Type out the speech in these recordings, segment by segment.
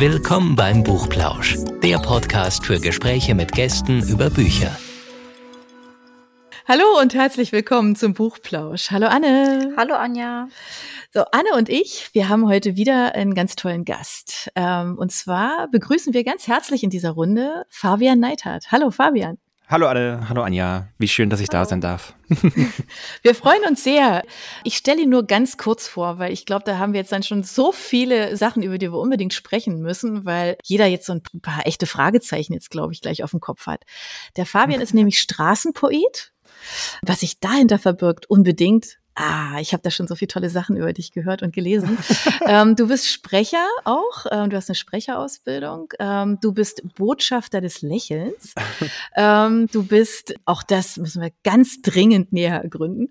Willkommen beim Buchplausch, der Podcast für Gespräche mit Gästen über Bücher. Hallo und herzlich willkommen zum Buchplausch. Hallo Anne. Hallo Anja. So, Anne und ich, wir haben heute wieder einen ganz tollen Gast. Ähm, und zwar begrüßen wir ganz herzlich in dieser Runde Fabian Neithardt. Hallo Fabian. Hallo alle, hallo Anja. Wie schön, dass ich hallo. da sein darf. wir freuen uns sehr. Ich stelle ihn nur ganz kurz vor, weil ich glaube, da haben wir jetzt dann schon so viele Sachen, über die wir unbedingt sprechen müssen, weil jeder jetzt so ein paar echte Fragezeichen jetzt, glaube ich, gleich auf dem Kopf hat. Der Fabian ist nämlich Straßenpoet. Was sich dahinter verbirgt, unbedingt Ah, ich habe da schon so viele tolle Sachen über dich gehört und gelesen. ähm, du bist Sprecher auch, ähm, du hast eine Sprecherausbildung, ähm, du bist Botschafter des Lächelns, ähm, du bist, auch das müssen wir ganz dringend näher ergründen.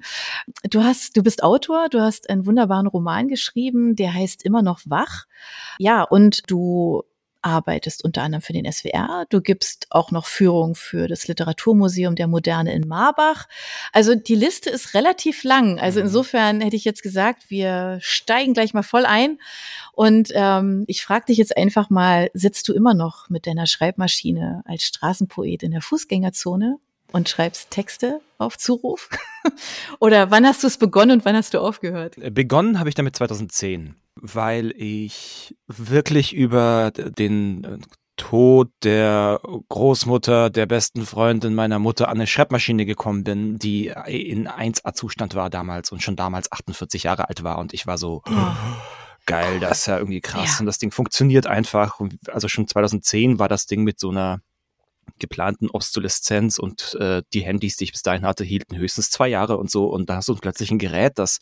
Du hast, du bist Autor, du hast einen wunderbaren Roman geschrieben, der heißt immer noch wach. Ja, und du arbeitest unter anderem für den SWR. Du gibst auch noch Führung für das Literaturmuseum der Moderne in Marbach. Also die Liste ist relativ lang. Also mhm. insofern hätte ich jetzt gesagt, wir steigen gleich mal voll ein. Und ähm, ich frage dich jetzt einfach mal, sitzt du immer noch mit deiner Schreibmaschine als Straßenpoet in der Fußgängerzone und schreibst Texte auf Zuruf? Oder wann hast du es begonnen und wann hast du aufgehört? Begonnen habe ich damit 2010 weil ich wirklich über den äh, Tod der Großmutter, der besten Freundin meiner Mutter an eine Schreibmaschine gekommen bin, die in 1A-Zustand war damals und schon damals 48 Jahre alt war. Und ich war so, oh. geil, das ist ja irgendwie krass. Ja. Und das Ding funktioniert einfach. Also schon 2010 war das Ding mit so einer geplanten Obsoleszenz und äh, die Handys, die ich bis dahin hatte, hielten höchstens zwei Jahre und so. Und da hast du plötzlich ein Gerät, das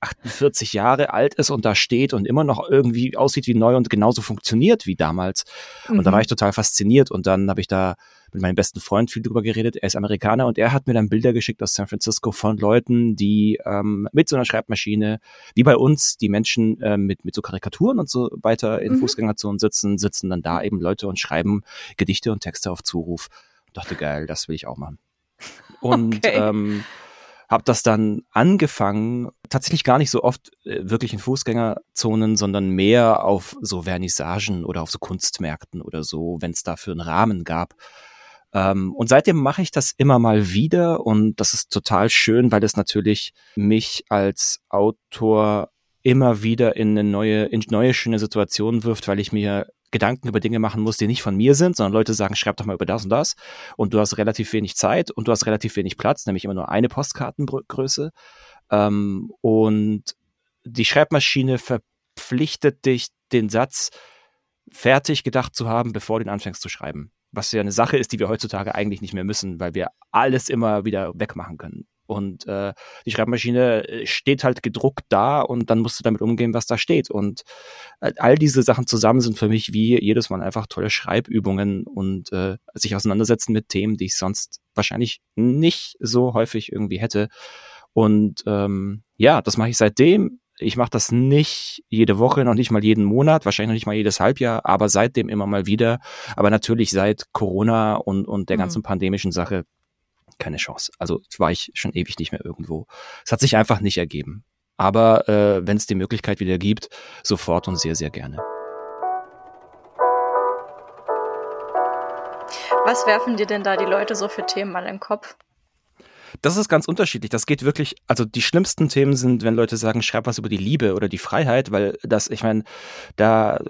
48 Jahre alt ist und da steht und immer noch irgendwie aussieht wie neu und genauso funktioniert wie damals. Mhm. Und da war mhm. ich total fasziniert und dann habe ich da mit meinem besten Freund viel drüber geredet. Er ist Amerikaner und er hat mir dann Bilder geschickt aus San Francisco von Leuten, die ähm, mit so einer Schreibmaschine, wie bei uns, die Menschen äh, mit, mit so Karikaturen und so weiter in mhm. Fußgängerzonen sitzen, sitzen dann da eben Leute und schreiben Gedichte und Texte auf Zuruf. Und dachte, geil, das will ich auch machen. Und okay. ähm, habe das dann angefangen, tatsächlich gar nicht so oft äh, wirklich in Fußgängerzonen, sondern mehr auf so Vernissagen oder auf so Kunstmärkten oder so, wenn es dafür einen Rahmen gab. Ähm, und seitdem mache ich das immer mal wieder und das ist total schön, weil es natürlich mich als Autor immer wieder in eine neue, in neue schöne Situation wirft, weil ich mir Gedanken über Dinge machen musst, die nicht von mir sind, sondern Leute sagen, schreib doch mal über das und das. Und du hast relativ wenig Zeit und du hast relativ wenig Platz, nämlich immer nur eine Postkartengröße. Ähm, und die Schreibmaschine verpflichtet dich, den Satz fertig gedacht zu haben, bevor du ihn anfängst zu schreiben. Was ja eine Sache ist, die wir heutzutage eigentlich nicht mehr müssen, weil wir alles immer wieder wegmachen können. Und äh, die Schreibmaschine äh, steht halt gedruckt da und dann musst du damit umgehen, was da steht. Und äh, all diese Sachen zusammen sind für mich wie jedes Mal einfach tolle Schreibübungen und äh, sich auseinandersetzen mit Themen, die ich sonst wahrscheinlich nicht so häufig irgendwie hätte. Und ähm, ja, das mache ich seitdem. Ich mache das nicht jede Woche, noch nicht mal jeden Monat, wahrscheinlich noch nicht mal jedes Halbjahr, aber seitdem immer mal wieder. Aber natürlich seit Corona und, und der mhm. ganzen pandemischen Sache keine Chance. Also war ich schon ewig nicht mehr irgendwo. Es hat sich einfach nicht ergeben. Aber äh, wenn es die Möglichkeit wieder gibt, sofort und sehr, sehr gerne. Was werfen dir denn da die Leute so für Themen an den Kopf? Das ist ganz unterschiedlich. Das geht wirklich, also die schlimmsten Themen sind, wenn Leute sagen, schreib was über die Liebe oder die Freiheit, weil das, ich meine, da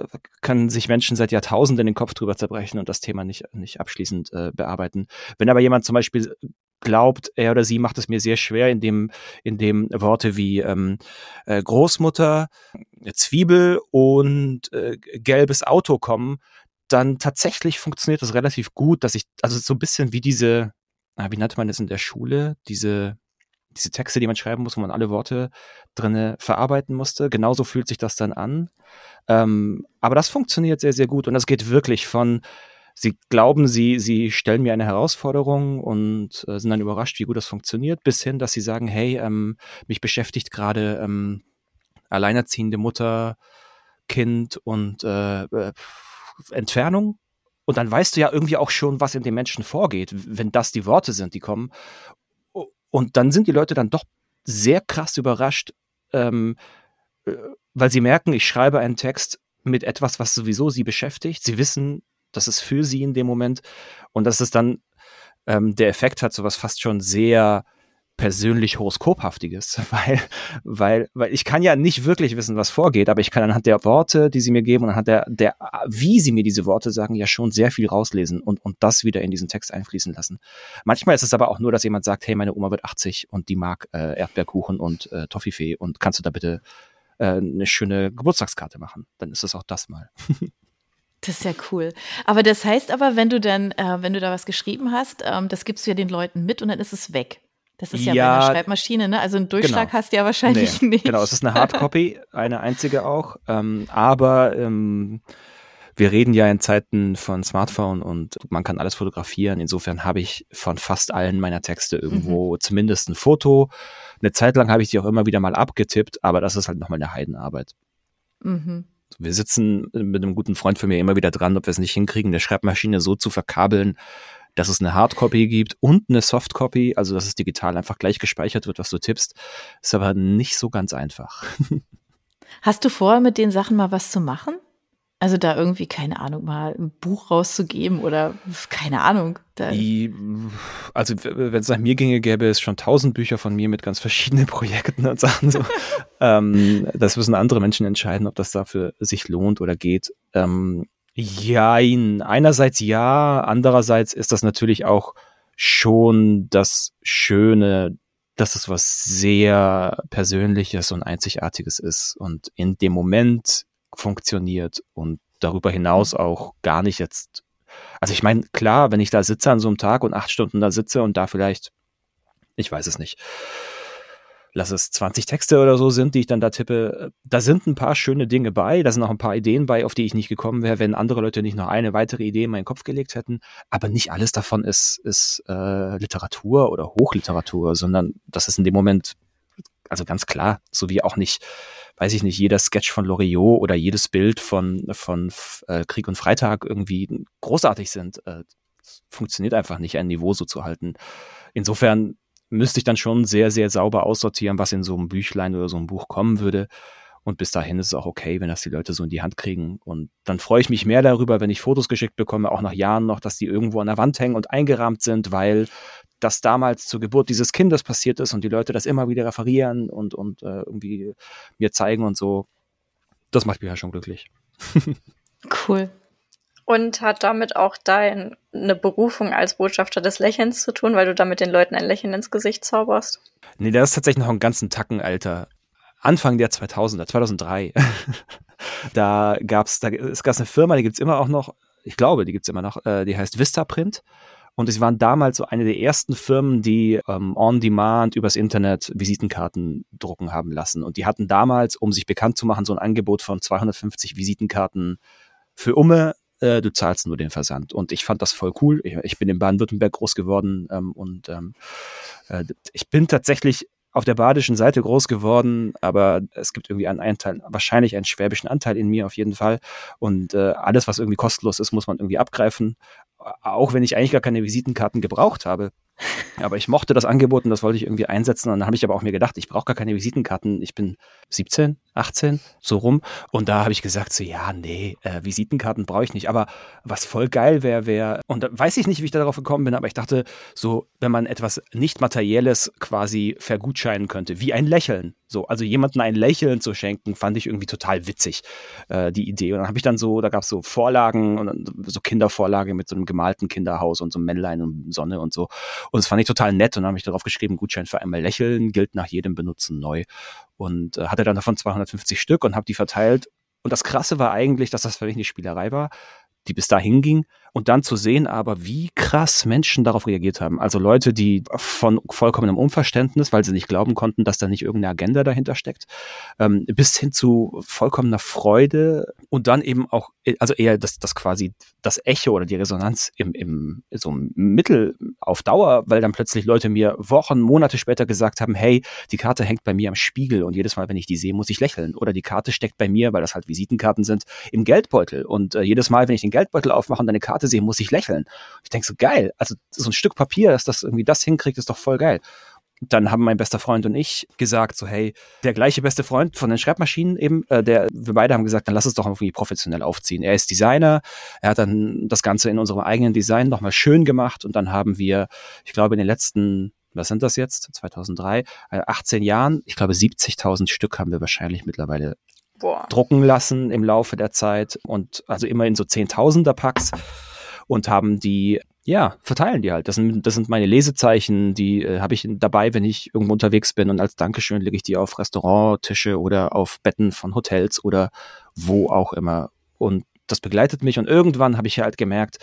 können sich Menschen seit Jahrtausenden den Kopf drüber zerbrechen und das Thema nicht, nicht abschließend äh, bearbeiten. Wenn aber jemand zum Beispiel glaubt, er oder sie macht es mir sehr schwer, indem, indem Worte wie ähm, äh, Großmutter, Zwiebel und äh, gelbes Auto kommen, dann tatsächlich funktioniert das relativ gut, dass ich, also so ein bisschen wie diese, wie nannte man das in der Schule, diese, diese Texte, die man schreiben muss, wo man alle Worte drinne verarbeiten musste. Genauso fühlt sich das dann an. Ähm, aber das funktioniert sehr, sehr gut und das geht wirklich von, sie glauben, sie, sie stellen mir eine Herausforderung und äh, sind dann überrascht, wie gut das funktioniert, bis hin, dass sie sagen, hey, ähm, mich beschäftigt gerade ähm, alleinerziehende Mutter, Kind und äh, äh Entfernung und dann weißt du ja irgendwie auch schon, was in den Menschen vorgeht, wenn das die Worte sind, die kommen. Und dann sind die Leute dann doch sehr krass überrascht, ähm, äh, weil sie merken, ich schreibe einen Text, mit etwas, was sowieso sie beschäftigt. Sie wissen, das ist für sie in dem Moment und dass es dann ähm, der Effekt hat, sowas fast schon sehr persönlich horoskophaftiges, weil, weil, weil ich kann ja nicht wirklich wissen, was vorgeht, aber ich kann anhand der Worte, die sie mir geben und anhand der, der, wie sie mir diese Worte sagen, ja schon sehr viel rauslesen und, und das wieder in diesen Text einfließen lassen. Manchmal ist es aber auch nur, dass jemand sagt, hey, meine Oma wird 80 und die mag äh, Erdbeerkuchen und äh, Toffifee und kannst du da bitte äh, eine schöne Geburtstagskarte machen? Dann ist es auch das mal. Das ist ja cool. Aber das heißt aber, wenn du dann, äh, wenn du da was geschrieben hast, ähm, das gibst du ja den Leuten mit und dann ist es weg. Das ist ja, ja bei einer Schreibmaschine, ne? Also einen Durchschlag genau. hast du ja wahrscheinlich nee, nicht. Genau, es ist eine Hardcopy, eine einzige auch. Ähm, aber ähm, wir reden ja in Zeiten von Smartphone und man kann alles fotografieren. Insofern habe ich von fast allen meiner Texte irgendwo mhm. zumindest ein Foto. Eine Zeit lang habe ich die auch immer wieder mal abgetippt, aber das ist halt nochmal eine Heidenarbeit. Mhm. Wir sitzen mit einem guten Freund von mir immer wieder dran, ob wir es nicht hinkriegen, eine Schreibmaschine so zu verkabeln, dass es eine Hardcopy gibt und eine Softcopy, also dass es digital einfach gleich gespeichert wird, was du tippst, ist aber nicht so ganz einfach. Hast du vor, mit den Sachen mal was zu machen? Also da irgendwie, keine Ahnung, mal ein Buch rauszugeben oder keine Ahnung. Die, also wenn es nach mir ginge, gäbe es schon tausend Bücher von mir mit ganz verschiedenen Projekten und Sachen. So. ähm, das müssen andere Menschen entscheiden, ob das dafür sich lohnt oder geht. Ähm, Jein. Einerseits ja, andererseits ist das natürlich auch schon das Schöne, dass es was sehr Persönliches und Einzigartiges ist und in dem Moment funktioniert und darüber hinaus auch gar nicht jetzt. Also ich meine, klar, wenn ich da sitze an so einem Tag und acht Stunden da sitze und da vielleicht, ich weiß es nicht, lass es 20 Texte oder so sind, die ich dann da tippe, da sind ein paar schöne Dinge bei, da sind auch ein paar Ideen bei, auf die ich nicht gekommen wäre, wenn andere Leute nicht noch eine weitere Idee in meinen Kopf gelegt hätten. Aber nicht alles davon ist, ist äh, Literatur oder Hochliteratur, sondern das ist in dem Moment, also ganz klar, so wie auch nicht, weiß ich nicht, jeder Sketch von Loriot oder jedes Bild von, von äh, Krieg und Freitag irgendwie großartig sind. Äh, funktioniert einfach nicht, ein Niveau so zu halten. Insofern müsste ich dann schon sehr, sehr sauber aussortieren, was in so einem Büchlein oder so einem Buch kommen würde. Und bis dahin ist es auch okay, wenn das die Leute so in die Hand kriegen. Und dann freue ich mich mehr darüber, wenn ich Fotos geschickt bekomme, auch nach Jahren noch, dass die irgendwo an der Wand hängen und eingerahmt sind, weil das damals zur Geburt dieses Kindes passiert ist und die Leute das immer wieder referieren und, und äh, irgendwie mir zeigen und so. Das macht mich ja schon glücklich. cool. Und hat damit auch deine Berufung als Botschafter des Lächelns zu tun, weil du damit den Leuten ein Lächeln ins Gesicht zauberst? Nee, das ist tatsächlich noch einen ganzen Tacken alter. Anfang der 2000er, 2003. da gab's, da es gab eine Firma, die gibt's immer auch noch, ich glaube, die gibt's immer noch, äh, die heißt Vistaprint. Und sie waren damals so eine der ersten Firmen, die ähm, on demand übers Internet Visitenkarten drucken haben lassen. Und die hatten damals, um sich bekannt zu machen, so ein Angebot von 250 Visitenkarten für Umme äh, du zahlst nur den Versand. Und ich fand das voll cool. Ich, ich bin in Baden-Württemberg groß geworden ähm, und ähm, äh, ich bin tatsächlich auf der badischen Seite groß geworden, aber es gibt irgendwie einen Anteil, wahrscheinlich einen schwäbischen Anteil in mir auf jeden Fall. Und äh, alles, was irgendwie kostenlos ist, muss man irgendwie abgreifen. Auch wenn ich eigentlich gar keine Visitenkarten gebraucht habe. Aber ich mochte das Angebot und das wollte ich irgendwie einsetzen. Und dann habe ich aber auch mir gedacht, ich brauche gar keine Visitenkarten. Ich bin 17, 18, so rum. Und da habe ich gesagt, so ja, nee, äh, Visitenkarten brauche ich nicht. Aber was voll geil wäre, wäre, und da weiß ich nicht, wie ich darauf gekommen bin, aber ich dachte, so, wenn man etwas nicht Materielles quasi vergutscheinen könnte, wie ein Lächeln. So, also jemandem ein Lächeln zu schenken, fand ich irgendwie total witzig, äh, die Idee. Und dann habe ich dann so, da gab es so Vorlagen und so Kindervorlage mit so einem gemalten Kinderhaus und so einem Männlein und Sonne und so. Und das fand ich total nett und dann habe ich darauf geschrieben, Gutschein für einmal lächeln, gilt nach jedem Benutzen neu. Und äh, hatte dann davon 250 Stück und habe die verteilt. Und das Krasse war eigentlich, dass das für mich eine Spielerei war, die bis dahin ging. Und dann zu sehen aber, wie krass Menschen darauf reagiert haben. Also Leute, die von vollkommenem Unverständnis, weil sie nicht glauben konnten, dass da nicht irgendeine Agenda dahinter steckt, ähm, bis hin zu vollkommener Freude und dann eben auch, also eher das, das quasi das Echo oder die Resonanz im, im so Mittel auf Dauer, weil dann plötzlich Leute mir Wochen, Monate später gesagt haben, hey, die Karte hängt bei mir am Spiegel und jedes Mal, wenn ich die sehe, muss ich lächeln. Oder die Karte steckt bei mir, weil das halt Visitenkarten sind, im Geldbeutel. Und äh, jedes Mal, wenn ich den Geldbeutel aufmache und deine Karte sehe, muss ich lächeln. Ich denke so, geil. Also so ein Stück Papier, dass das irgendwie das hinkriegt, ist doch voll geil. dann haben mein bester Freund und ich gesagt, so hey, der gleiche beste Freund von den Schreibmaschinen eben, äh, der, wir beide haben gesagt, dann lass es doch irgendwie professionell aufziehen. Er ist Designer, er hat dann das Ganze in unserem eigenen Design nochmal schön gemacht und dann haben wir, ich glaube, in den letzten was sind das jetzt? 2003, 18 äh, Jahren, ich glaube 70.000 Stück haben wir wahrscheinlich mittlerweile Boah. drucken lassen im Laufe der Zeit und also immer in so Zehntausender Packs und haben die ja, verteilen die halt. Das sind, das sind meine Lesezeichen, die äh, habe ich dabei, wenn ich irgendwo unterwegs bin und als Dankeschön lege ich die auf Restauranttische oder auf Betten von Hotels oder wo auch immer. Und das begleitet mich und irgendwann habe ich halt gemerkt,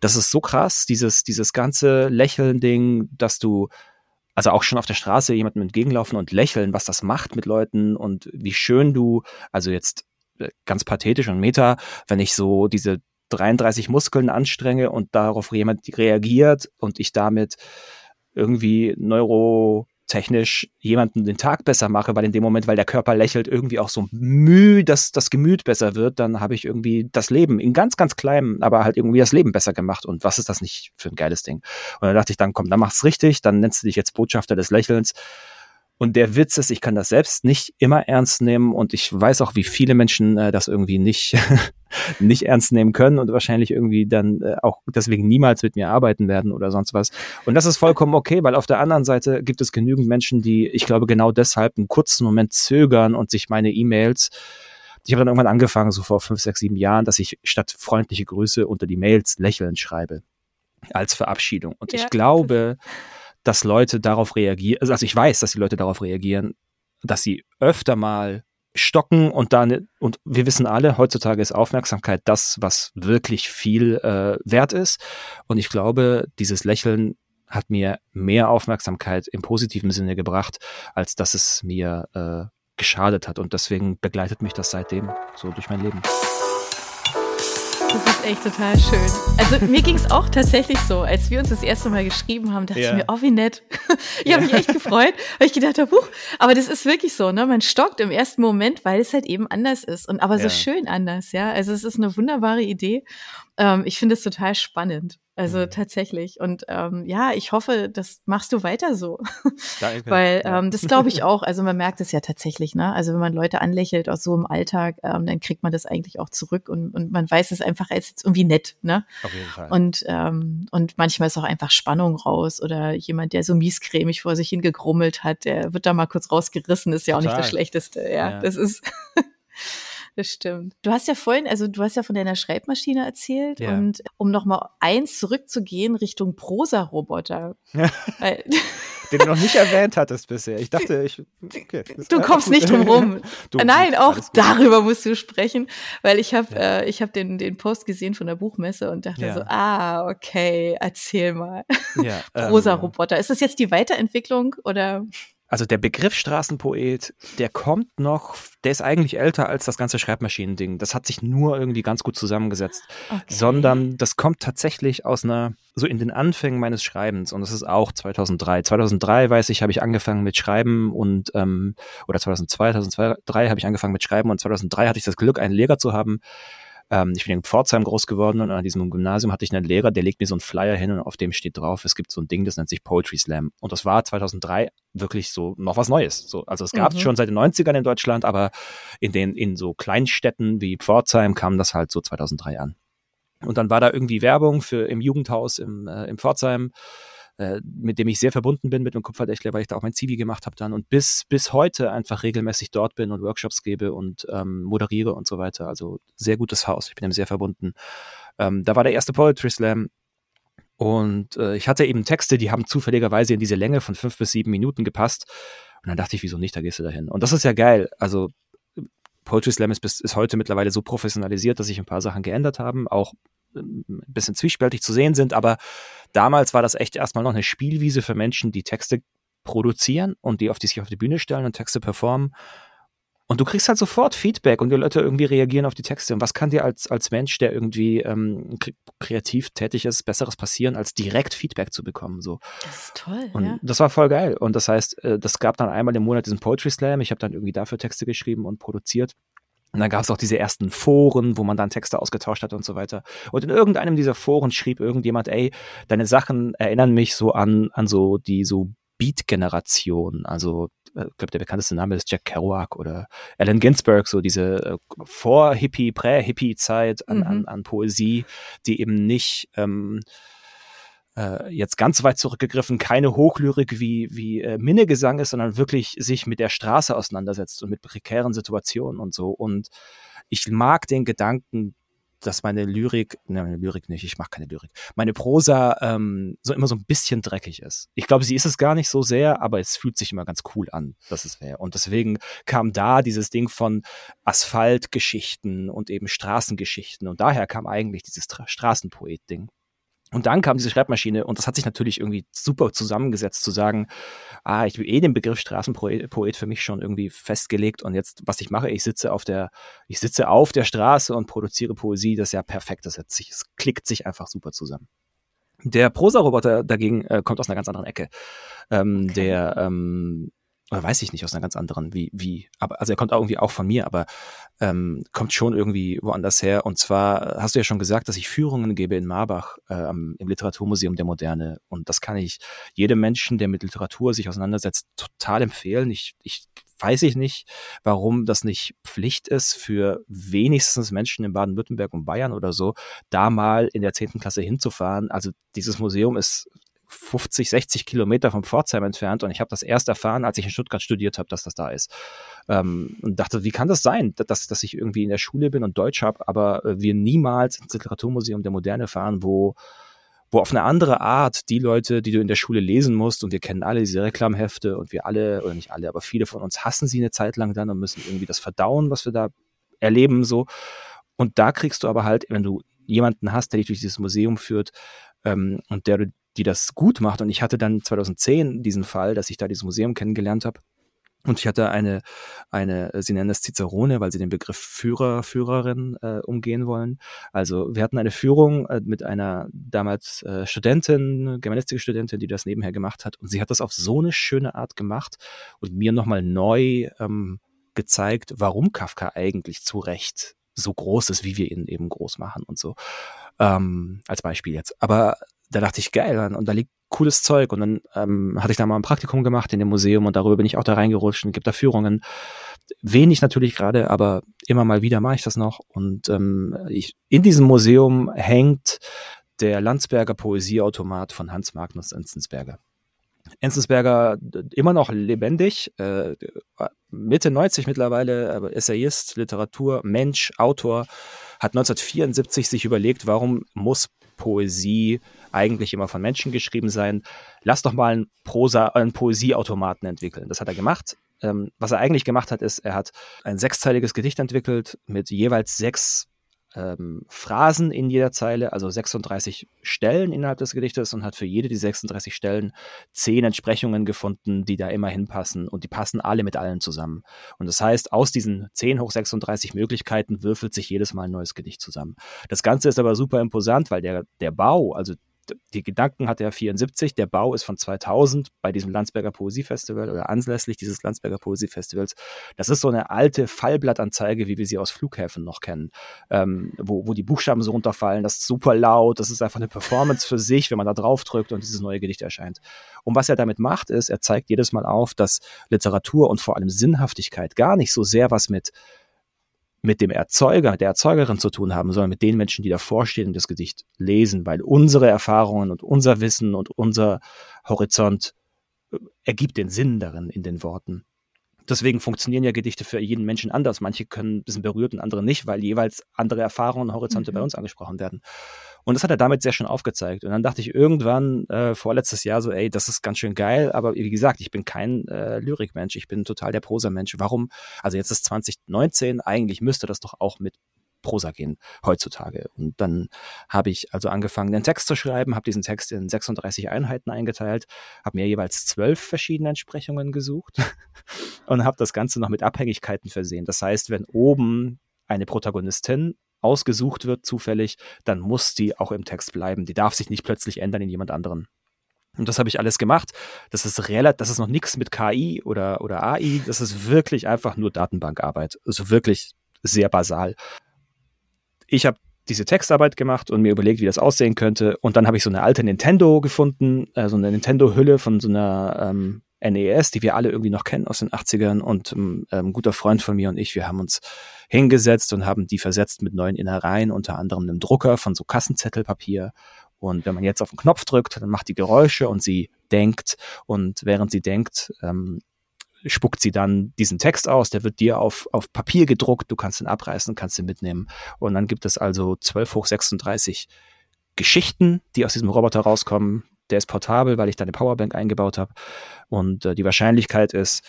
das ist so krass, dieses, dieses ganze Lächeln-Ding, dass du, also auch schon auf der Straße jemandem entgegenlaufen und lächeln, was das macht mit Leuten und wie schön du, also jetzt äh, ganz pathetisch und meta, wenn ich so diese 33 Muskeln anstrenge und darauf jemand reagiert und ich damit irgendwie neurotechnisch jemanden den Tag besser mache, weil in dem Moment, weil der Körper lächelt, irgendwie auch so müh, dass das Gemüt besser wird, dann habe ich irgendwie das Leben in ganz, ganz kleinem, aber halt irgendwie das Leben besser gemacht. Und was ist das nicht für ein geiles Ding? Und dann dachte ich, dann komm, dann mach's richtig, dann nennst du dich jetzt Botschafter des Lächelns. Und der Witz ist, ich kann das selbst nicht immer ernst nehmen und ich weiß auch, wie viele Menschen äh, das irgendwie nicht, nicht ernst nehmen können und wahrscheinlich irgendwie dann äh, auch deswegen niemals mit mir arbeiten werden oder sonst was. Und das ist vollkommen okay, weil auf der anderen Seite gibt es genügend Menschen, die, ich glaube, genau deshalb einen kurzen Moment zögern und sich meine E-Mails ich habe dann irgendwann angefangen, so vor fünf, sechs, sieben Jahren, dass ich statt freundliche Grüße unter die Mails lächeln schreibe als Verabschiedung. Und ja, ich glaube, dass Leute darauf reagieren, also ich weiß, dass die Leute darauf reagieren, dass sie öfter mal stocken und dann, und wir wissen alle, heutzutage ist Aufmerksamkeit das, was wirklich viel äh, wert ist. Und ich glaube, dieses Lächeln hat mir mehr Aufmerksamkeit im positiven Sinne gebracht, als dass es mir äh, geschadet hat. Und deswegen begleitet mich das seitdem so durch mein Leben. Das ist echt total schön. Also mir ging es auch tatsächlich so, als wir uns das erste Mal geschrieben haben, dachte ja. ich mir, oh wie nett. ich habe mich echt gefreut, weil ich gedacht habe, huch, aber das ist wirklich so, ne? Man stockt im ersten Moment, weil es halt eben anders ist und aber so ja. schön anders, ja. Also es ist eine wunderbare Idee. Ähm, ich finde es total spannend. Also mhm. tatsächlich. Und ähm, ja, ich hoffe, das machst du weiter so. Danke. Weil ähm, das glaube ich auch. Also man merkt es ja tatsächlich, ne? Also wenn man Leute anlächelt, auch so im Alltag, ähm, dann kriegt man das eigentlich auch zurück und, und man weiß es einfach als jetzt irgendwie nett, ne? Auf jeden Fall. Und, ähm, und manchmal ist auch einfach Spannung raus oder jemand, der so miescremig vor sich hingegrummelt hat, der wird da mal kurz rausgerissen, ist ja Total. auch nicht das Schlechteste. Ja, ja. das ist. Das stimmt. Du hast ja vorhin, also du hast ja von deiner Schreibmaschine erzählt ja. und um nochmal eins zurückzugehen Richtung Prosa-Roboter. Den du noch nicht erwähnt hattest bisher. Ich dachte, ich. Okay, du kommst nicht drum rum. Du, Nein, auch darüber musst du sprechen, weil ich habe ja. äh, ich hab den, den Post gesehen von der Buchmesse und dachte ja. so, ah, okay, erzähl mal. Ja, Prosa-Roboter. Ähm, Ist das jetzt die Weiterentwicklung oder? Also der Begriff Straßenpoet, der kommt noch, der ist eigentlich älter als das ganze Schreibmaschinending. Das hat sich nur irgendwie ganz gut zusammengesetzt. Okay. Sondern das kommt tatsächlich aus einer, so in den Anfängen meines Schreibens. Und das ist auch 2003. 2003, weiß ich, habe ich angefangen mit Schreiben und, ähm, oder 2002, 2003 habe ich angefangen mit Schreiben und 2003 hatte ich das Glück, einen Lehrer zu haben, ähm, ich bin in Pforzheim groß geworden und an diesem Gymnasium hatte ich einen Lehrer, der legt mir so einen Flyer hin und auf dem steht drauf, es gibt so ein Ding, das nennt sich Poetry Slam. Und das war 2003 wirklich so noch was Neues. So, also es gab es mhm. schon seit den 90ern in Deutschland, aber in den, in so Kleinstädten wie Pforzheim kam das halt so 2003 an. Und dann war da irgendwie Werbung für im Jugendhaus im, äh, im Pforzheim äh, mit dem ich sehr verbunden bin mit dem Kupferdächler, weil ich da auch mein Zivi gemacht habe dann und bis, bis heute einfach regelmäßig dort bin und Workshops gebe und ähm, moderiere und so weiter. Also sehr gutes Haus, ich bin ihm sehr verbunden. Ähm, da war der erste Poetry Slam und äh, ich hatte eben Texte, die haben zufälligerweise in diese Länge von fünf bis sieben Minuten gepasst. Und dann dachte ich, wieso nicht, da gehst du dahin. Und das ist ja geil. Also Poetry Slam ist, bis, ist heute mittlerweile so professionalisiert, dass sich ein paar Sachen geändert haben, auch ein bisschen zwiespältig zu sehen sind, aber damals war das echt erstmal noch eine Spielwiese für Menschen, die Texte produzieren und die auf die sich auf die Bühne stellen und Texte performen. Und du kriegst halt sofort Feedback und die Leute irgendwie reagieren auf die Texte. Und was kann dir als, als Mensch, der irgendwie ähm, kreativ tätig ist, Besseres passieren, als direkt Feedback zu bekommen? So. Das ist toll. Und ja. das war voll geil. Und das heißt, äh, das gab dann einmal im Monat diesen Poetry Slam. Ich habe dann irgendwie dafür Texte geschrieben und produziert. Und dann gab es auch diese ersten Foren, wo man dann Texte ausgetauscht hat und so weiter. Und in irgendeinem dieser Foren schrieb irgendjemand, ey, deine Sachen erinnern mich so an, an so die so Beat-Generation. Also äh, ich glaube, der bekannteste Name ist Jack Kerouac oder Allen Ginsberg, so diese äh, Vor-Hippie, Prä-Hippie-Zeit an, mhm. an, an Poesie, die eben nicht ähm, äh, jetzt ganz weit zurückgegriffen, keine Hochlyrik wie, wie äh, Minnegesang ist, sondern wirklich sich mit der Straße auseinandersetzt und mit prekären Situationen und so. Und ich mag den Gedanken, dass meine Lyrik, ne, meine Lyrik nicht, ich mache keine Lyrik, meine Prosa ähm, so immer so ein bisschen dreckig ist. Ich glaube, sie ist es gar nicht so sehr, aber es fühlt sich immer ganz cool an, dass es wäre. Und deswegen kam da dieses Ding von Asphaltgeschichten und eben Straßengeschichten. Und daher kam eigentlich dieses Straßenpoet-Ding. Und dann kam diese Schreibmaschine und das hat sich natürlich irgendwie super zusammengesetzt, zu sagen, ah, ich will eh den Begriff Straßenpoet für mich schon irgendwie festgelegt und jetzt, was ich mache, ich sitze auf der, ich sitze auf der Straße und produziere Poesie, das ist ja perfekt, das, hat sich, es klickt sich einfach super zusammen. Der Prosa-Roboter dagegen äh, kommt aus einer ganz anderen Ecke. Ähm, okay. Der ähm, oder weiß ich nicht, aus einer ganz anderen, wie, wie, aber, also er kommt irgendwie auch von mir, aber ähm, kommt schon irgendwie woanders her. Und zwar hast du ja schon gesagt, dass ich Führungen gebe in Marbach äh, im Literaturmuseum der Moderne. Und das kann ich jedem Menschen, der mit Literatur sich auseinandersetzt, total empfehlen. Ich, ich weiß ich nicht, warum das nicht Pflicht ist für wenigstens Menschen in Baden-Württemberg und Bayern oder so, da mal in der zehnten Klasse hinzufahren. Also dieses Museum ist 50, 60 Kilometer vom Pforzheim entfernt und ich habe das erst erfahren, als ich in Stuttgart studiert habe, dass das da ist. Ähm, und dachte, wie kann das sein, dass, dass ich irgendwie in der Schule bin und Deutsch habe, aber äh, wir niemals ins Literaturmuseum der Moderne fahren, wo wo auf eine andere Art die Leute, die du in der Schule lesen musst, und wir kennen alle diese Reklamhefte und wir alle, oder nicht alle, aber viele von uns hassen sie eine Zeit lang dann und müssen irgendwie das verdauen, was wir da erleben, so. Und da kriegst du aber halt, wenn du jemanden hast, der dich durch dieses Museum führt ähm, und der du die das gut macht. Und ich hatte dann 2010 diesen Fall, dass ich da dieses Museum kennengelernt habe. Und ich hatte eine, eine, sie nennen das Cicerone, weil sie den Begriff Führer, Führerin äh, umgehen wollen. Also wir hatten eine Führung äh, mit einer damals äh, Studentin, Germanistik-Studentin, die das nebenher gemacht hat. Und sie hat das auf so eine schöne Art gemacht und mir nochmal neu ähm, gezeigt, warum Kafka eigentlich zu Recht so groß ist, wie wir ihn eben groß machen und so. Ähm, als Beispiel jetzt. Aber da dachte ich, geil, und da liegt cooles Zeug. Und dann ähm, hatte ich da mal ein Praktikum gemacht in dem Museum und darüber bin ich auch da reingerutscht und gibt da Führungen. Wenig natürlich gerade, aber immer mal wieder mache ich das noch. Und ähm, ich, in diesem Museum hängt der Landsberger Poesieautomat von Hans Magnus Enzensberger. Enzensberger immer noch lebendig, äh, Mitte 90 mittlerweile, aber Essayist, Literatur, Mensch, Autor, hat 1974 sich überlegt, warum muss Poesie eigentlich immer von Menschen geschrieben sein. Lass doch mal einen, Prosa, einen Poesieautomaten entwickeln. Das hat er gemacht. Ähm, was er eigentlich gemacht hat, ist, er hat ein sechsteiliges Gedicht entwickelt mit jeweils sechs ähm, Phrasen in jeder Zeile, also 36 Stellen innerhalb des Gedichtes und hat für jede die 36 Stellen zehn Entsprechungen gefunden, die da immer hinpassen und die passen alle mit allen zusammen. Und das heißt, aus diesen 10 hoch 36 Möglichkeiten würfelt sich jedes Mal ein neues Gedicht zusammen. Das Ganze ist aber super imposant, weil der, der Bau, also die Gedanken hat er 74, der Bau ist von 2000 bei diesem Landsberger Poesiefestival oder anlässlich dieses Landsberger Poesiefestivals. Das ist so eine alte Fallblattanzeige, wie wir sie aus Flughäfen noch kennen, ähm, wo, wo die Buchstaben so runterfallen, das ist super laut, das ist einfach eine Performance für sich, wenn man da drauf drückt und dieses neue Gedicht erscheint. Und was er damit macht, ist, er zeigt jedes Mal auf, dass Literatur und vor allem Sinnhaftigkeit gar nicht so sehr was mit mit dem Erzeuger, der Erzeugerin zu tun haben, sondern mit den Menschen, die davor stehen und das Gedicht lesen, weil unsere Erfahrungen und unser Wissen und unser Horizont äh, ergibt den Sinn darin in den Worten. Deswegen funktionieren ja Gedichte für jeden Menschen anders. Manche können ein bisschen berührt und andere nicht, weil jeweils andere Erfahrungen und Horizonte mhm. bei uns angesprochen werden. Und das hat er damit sehr schön aufgezeigt. Und dann dachte ich irgendwann äh, vorletztes Jahr so, ey, das ist ganz schön geil, aber wie gesagt, ich bin kein äh, Lyrikmensch, ich bin total der Prosa-Mensch. Warum? Also jetzt ist 2019, eigentlich müsste das doch auch mit Prosa gehen heutzutage. Und dann habe ich also angefangen, einen Text zu schreiben, habe diesen Text in 36 Einheiten eingeteilt, habe mir jeweils zwölf verschiedene Entsprechungen gesucht und habe das Ganze noch mit Abhängigkeiten versehen. Das heißt, wenn oben eine Protagonistin ausgesucht wird, zufällig, dann muss die auch im Text bleiben. Die darf sich nicht plötzlich ändern in jemand anderen. Und das habe ich alles gemacht. Das ist relativ, das ist noch nichts mit KI oder, oder AI. Das ist wirklich einfach nur Datenbankarbeit. Also wirklich sehr basal. Ich habe diese Textarbeit gemacht und mir überlegt, wie das aussehen könnte. Und dann habe ich so eine alte Nintendo gefunden, äh, so eine Nintendo-Hülle von so einer ähm, NES, die wir alle irgendwie noch kennen aus den 80ern. Und ähm, ein guter Freund von mir und ich, wir haben uns hingesetzt und haben die versetzt mit neuen Innereien, unter anderem einem Drucker von so Kassenzettelpapier. Und wenn man jetzt auf den Knopf drückt, dann macht die Geräusche und sie denkt. Und während sie denkt, ähm, spuckt sie dann diesen Text aus, der wird dir auf, auf Papier gedruckt, du kannst ihn abreißen, kannst ihn mitnehmen. Und dann gibt es also 12 hoch 36 Geschichten, die aus diesem Roboter rauskommen. Der ist portabel, weil ich da eine Powerbank eingebaut habe. Und äh, die Wahrscheinlichkeit ist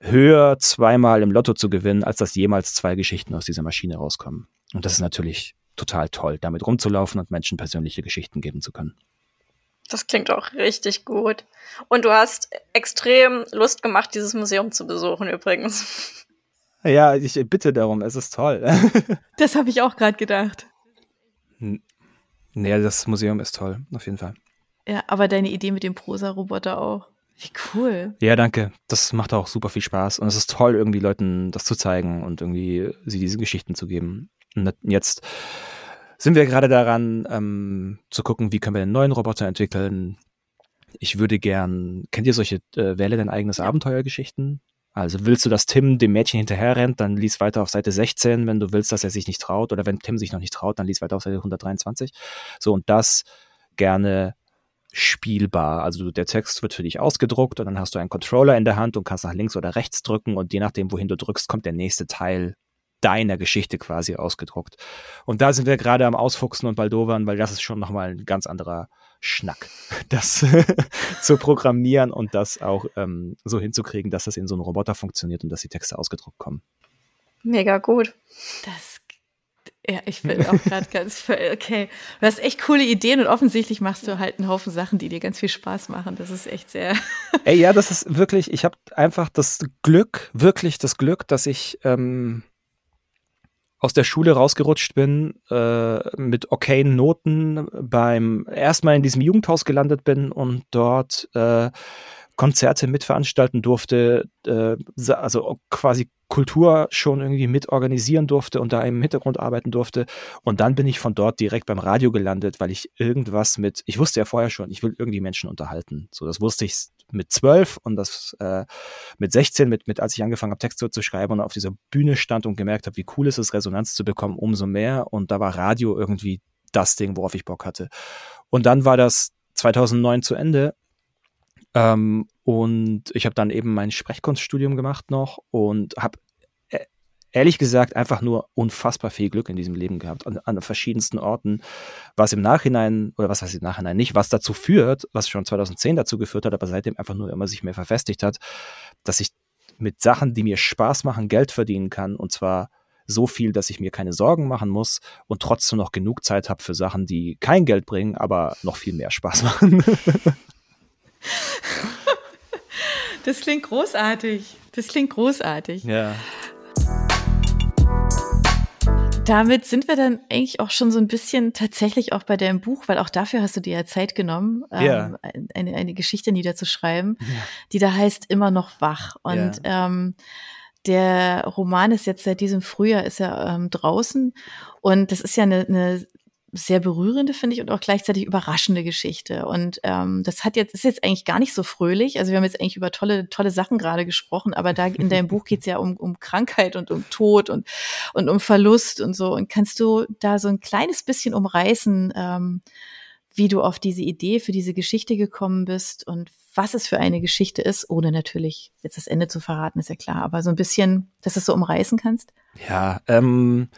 höher, zweimal im Lotto zu gewinnen, als dass jemals zwei Geschichten aus dieser Maschine rauskommen. Und das ist natürlich total toll, damit rumzulaufen und Menschen persönliche Geschichten geben zu können. Das klingt auch richtig gut. Und du hast extrem Lust gemacht, dieses Museum zu besuchen übrigens. Ja, ich bitte darum, es ist toll. das habe ich auch gerade gedacht. Nee, das Museum ist toll, auf jeden Fall. Ja, aber deine Idee mit dem Prosa-Roboter auch. Wie cool. Ja, danke. Das macht auch super viel Spaß. Und es ist toll, irgendwie Leuten das zu zeigen und irgendwie sie diese Geschichten zu geben. Und jetzt sind wir gerade daran, ähm, zu gucken, wie können wir einen neuen Roboter entwickeln. Ich würde gern, kennt ihr solche äh, Wähle dein eigenes. Abenteuergeschichten? Also willst du, dass Tim dem Mädchen hinterher rennt, dann lies weiter auf Seite 16. Wenn du willst, dass er sich nicht traut, oder wenn Tim sich noch nicht traut, dann lies weiter auf Seite 123. So, und das gerne spielbar. Also der Text wird für dich ausgedruckt und dann hast du einen Controller in der Hand und kannst nach links oder rechts drücken und je nachdem, wohin du drückst, kommt der nächste Teil deiner Geschichte quasi ausgedruckt. Und da sind wir gerade am Ausfuchsen und Baldowern, weil das ist schon nochmal ein ganz anderer Schnack, das zu programmieren und das auch ähm, so hinzukriegen, dass das in so einem Roboter funktioniert und dass die Texte ausgedruckt kommen. Mega gut. Das ja, ich bin auch gerade ganz okay. Du hast echt coole Ideen und offensichtlich machst du halt einen Haufen Sachen, die dir ganz viel Spaß machen. Das ist echt sehr. Ey, ja, das ist wirklich. Ich habe einfach das Glück, wirklich das Glück, dass ich ähm, aus der Schule rausgerutscht bin, äh, mit okayen Noten beim erstmal in diesem Jugendhaus gelandet bin und dort äh, Konzerte mitveranstalten durfte, äh, also quasi Kultur schon irgendwie mitorganisieren durfte und da im Hintergrund arbeiten durfte. Und dann bin ich von dort direkt beim Radio gelandet, weil ich irgendwas mit, ich wusste ja vorher schon, ich will irgendwie Menschen unterhalten. So, das wusste ich mit zwölf und das äh, mit 16, mit, mit als ich angefangen habe, Texte zu schreiben und auf dieser Bühne stand und gemerkt habe, wie cool es ist, Resonanz zu bekommen, umso mehr. Und da war Radio irgendwie das Ding, worauf ich Bock hatte. Und dann war das 2009 zu Ende ähm, und ich habe dann eben mein Sprechkunststudium gemacht noch und habe äh, ehrlich gesagt einfach nur unfassbar viel Glück in diesem Leben gehabt, an, an, verschiedensten Orten, was im Nachhinein, oder was heißt im Nachhinein nicht, was dazu führt, was schon 2010 dazu geführt hat, aber seitdem einfach nur immer sich mehr verfestigt hat, dass ich mit Sachen, die mir Spaß machen, Geld verdienen kann und zwar so viel, dass ich mir keine Sorgen machen muss und trotzdem noch genug Zeit habe für Sachen, die kein Geld bringen, aber noch viel mehr Spaß machen. Das klingt großartig. Das klingt großartig. Ja. Damit sind wir dann eigentlich auch schon so ein bisschen tatsächlich auch bei deinem Buch, weil auch dafür hast du dir ja Zeit genommen, ja. ähm, eine, eine Geschichte niederzuschreiben, ja. die da heißt immer noch wach. Und ja. ähm, der Roman ist jetzt seit diesem Frühjahr ist er ähm, draußen und das ist ja eine, eine sehr berührende, finde ich, und auch gleichzeitig überraschende Geschichte. Und ähm, das hat jetzt, ist jetzt eigentlich gar nicht so fröhlich. Also wir haben jetzt eigentlich über tolle, tolle Sachen gerade gesprochen, aber da in deinem Buch geht es ja um, um Krankheit und um Tod und, und um Verlust und so. Und kannst du da so ein kleines bisschen umreißen, ähm, wie du auf diese Idee für diese Geschichte gekommen bist und was es für eine Geschichte ist, ohne natürlich jetzt das Ende zu verraten, ist ja klar, aber so ein bisschen, dass du es so umreißen kannst? Ja, ähm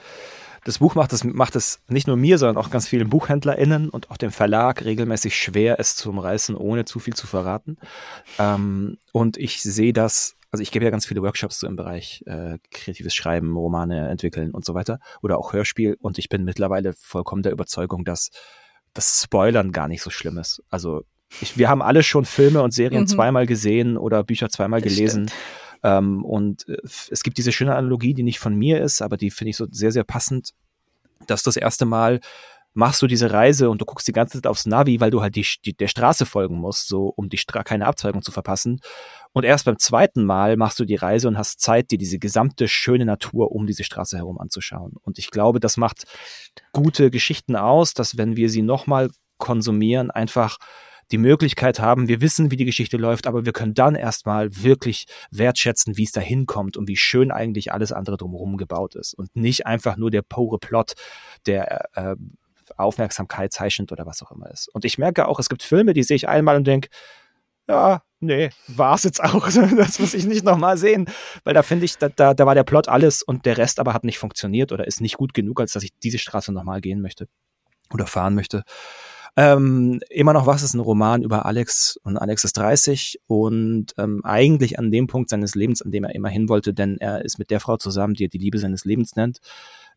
das Buch macht es, macht es nicht nur mir, sondern auch ganz vielen BuchhändlerInnen und auch dem Verlag regelmäßig schwer, es zu umreißen, ohne zu viel zu verraten. Ähm, und ich sehe das, also ich gebe ja ganz viele Workshops so im Bereich äh, kreatives Schreiben, Romane entwickeln und so weiter oder auch Hörspiel und ich bin mittlerweile vollkommen der Überzeugung, dass das Spoilern gar nicht so schlimm ist. Also ich, wir haben alle schon Filme und Serien mhm. zweimal gesehen oder Bücher zweimal das gelesen. Stimmt ähm, und äh, es gibt diese schöne Analogie, die nicht von mir ist, aber die finde ich so sehr, sehr passend, dass das erste Mal machst du diese Reise und du guckst die ganze Zeit aufs Navi, weil du halt die, die der Straße folgen musst, so um die Stra keine Abzweigung zu verpassen. Und erst beim zweiten Mal machst du die Reise und hast Zeit, dir diese gesamte schöne Natur um diese Straße herum anzuschauen. Und ich glaube, das macht gute Geschichten aus, dass wenn wir sie nochmal konsumieren, einfach die Möglichkeit haben, wir wissen, wie die Geschichte läuft, aber wir können dann erstmal wirklich wertschätzen, wie es da hinkommt und wie schön eigentlich alles andere drumherum gebaut ist. Und nicht einfach nur der pure Plot, der äh, Aufmerksamkeit zeichnet oder was auch immer ist. Und ich merke auch, es gibt Filme, die sehe ich einmal und denke, ja, nee, war es jetzt auch. Das muss ich nicht nochmal sehen. Weil da finde ich, da, da, da war der Plot alles und der Rest aber hat nicht funktioniert oder ist nicht gut genug, als dass ich diese Straße nochmal gehen möchte oder fahren möchte. Ähm, immer noch was ist ein Roman über Alex und Alex ist 30 und ähm, eigentlich an dem Punkt seines Lebens, an dem er immer hin wollte, denn er ist mit der Frau zusammen, die er die Liebe seines Lebens nennt.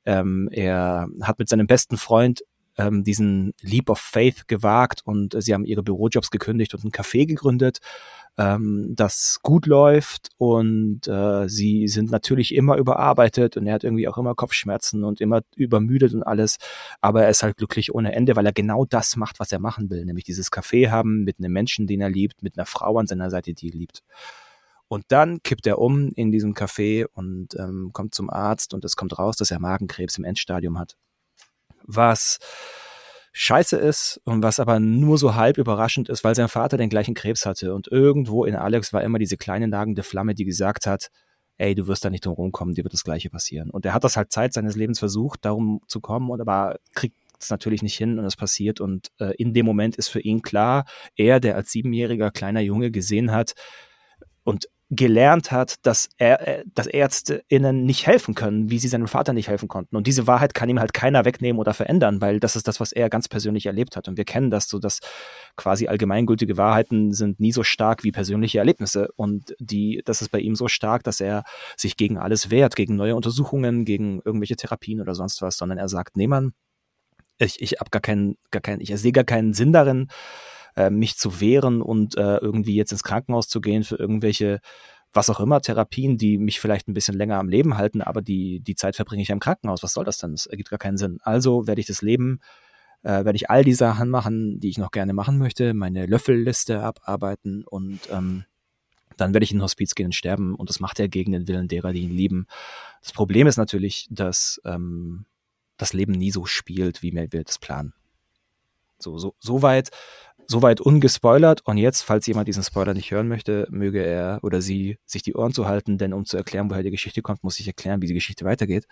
Ähm, er hat mit seinem besten Freund ähm, diesen Leap of Faith gewagt und äh, sie haben ihre Bürojobs gekündigt und ein Café gegründet, ähm, das gut läuft und äh, sie sind natürlich immer überarbeitet und er hat irgendwie auch immer Kopfschmerzen und immer übermüdet und alles, aber er ist halt glücklich ohne Ende, weil er genau das macht, was er machen will, nämlich dieses Café haben mit einem Menschen, den er liebt, mit einer Frau an seiner Seite, die er liebt. Und dann kippt er um in diesem Café und ähm, kommt zum Arzt und es kommt raus, dass er Magenkrebs im Endstadium hat was scheiße ist und was aber nur so halb überraschend ist, weil sein Vater den gleichen Krebs hatte. Und irgendwo in Alex war immer diese kleine nagende Flamme, die gesagt hat, ey, du wirst da nicht drum rumkommen, dir wird das Gleiche passieren. Und er hat das halt Zeit seines Lebens versucht, darum zu kommen, und aber kriegt es natürlich nicht hin und es passiert. Und äh, in dem Moment ist für ihn klar, er, der als siebenjähriger kleiner Junge gesehen hat und gelernt hat, dass er, äh, dass ÄrzteInnen nicht helfen können, wie sie seinem Vater nicht helfen konnten. Und diese Wahrheit kann ihm halt keiner wegnehmen oder verändern, weil das ist das, was er ganz persönlich erlebt hat. Und wir kennen das so, dass quasi allgemeingültige Wahrheiten sind nie so stark wie persönliche Erlebnisse. Und die, das ist bei ihm so stark, dass er sich gegen alles wehrt, gegen neue Untersuchungen, gegen irgendwelche Therapien oder sonst was, sondern er sagt, nee, Mann, ich, ich hab gar keinen, gar keinen, ich sehe gar keinen Sinn darin, äh, mich zu wehren und äh, irgendwie jetzt ins Krankenhaus zu gehen für irgendwelche was auch immer, Therapien, die mich vielleicht ein bisschen länger am Leben halten, aber die, die Zeit verbringe ich ja im Krankenhaus. Was soll das denn? Das ergibt gar keinen Sinn. Also werde ich das Leben, äh, werde ich all die Sachen machen, die ich noch gerne machen möchte, meine Löffelliste abarbeiten und ähm, dann werde ich in den Hospiz gehen und sterben und das macht er gegen den Willen derer, die ihn lieben. Das Problem ist natürlich, dass ähm, das Leben nie so spielt, wie wir das planen. So, so, so weit soweit ungespoilert. Und jetzt, falls jemand diesen Spoiler nicht hören möchte, möge er oder sie sich die Ohren zu halten, denn um zu erklären, woher die Geschichte kommt, muss ich erklären, wie die Geschichte weitergeht.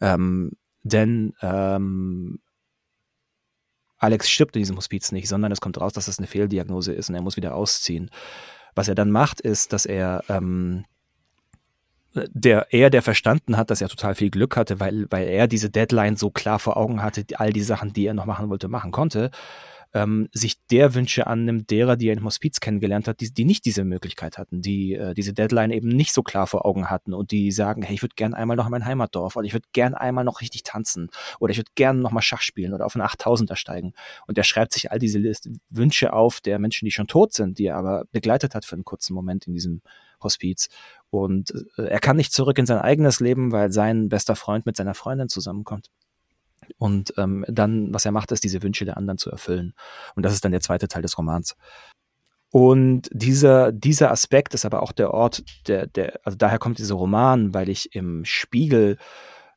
Ähm, denn ähm, Alex stirbt in diesem Hospiz nicht, sondern es kommt raus, dass das eine Fehldiagnose ist und er muss wieder ausziehen. Was er dann macht, ist, dass er ähm, der er, der verstanden hat, dass er total viel Glück hatte, weil, weil er diese Deadline so klar vor Augen hatte, all die Sachen, die er noch machen wollte, machen konnte, ähm, sich der Wünsche annimmt, derer, die er im Hospiz kennengelernt hat, die, die nicht diese Möglichkeit hatten, die äh, diese Deadline eben nicht so klar vor Augen hatten und die sagen, hey, ich würde gern einmal noch in mein Heimatdorf oder ich würde gern einmal noch richtig tanzen oder ich würde gern noch mal Schach spielen oder auf einen 8000er steigen. Und er schreibt sich all diese Liste, Wünsche auf der Menschen, die schon tot sind, die er aber begleitet hat für einen kurzen Moment in diesem Hospiz. Und äh, er kann nicht zurück in sein eigenes Leben, weil sein bester Freund mit seiner Freundin zusammenkommt. Und ähm, dann, was er macht, ist, diese Wünsche der anderen zu erfüllen. Und das ist dann der zweite Teil des Romans. Und dieser, dieser Aspekt ist aber auch der Ort, der, der, also daher kommt dieser Roman, weil ich im Spiegel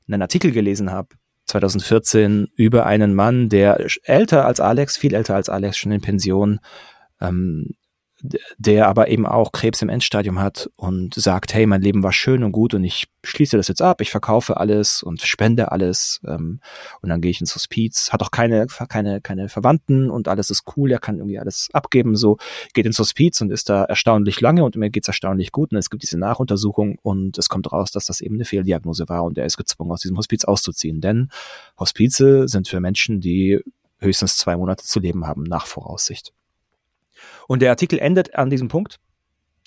einen Artikel gelesen habe, 2014, über einen Mann, der älter als Alex, viel älter als Alex, schon in Pension, ähm, der aber eben auch Krebs im Endstadium hat und sagt, hey, mein Leben war schön und gut und ich schließe das jetzt ab, ich verkaufe alles und spende alles ähm, und dann gehe ich ins Hospiz, hat auch keine, keine, keine Verwandten und alles ist cool, er kann irgendwie alles abgeben, so geht ins Hospiz und ist da erstaunlich lange und mir geht's erstaunlich gut und es gibt diese Nachuntersuchung und es kommt raus, dass das eben eine Fehldiagnose war und er ist gezwungen, aus diesem Hospiz auszuziehen, denn Hospize sind für Menschen, die höchstens zwei Monate zu leben haben, nach Voraussicht. Und der Artikel endet an diesem Punkt.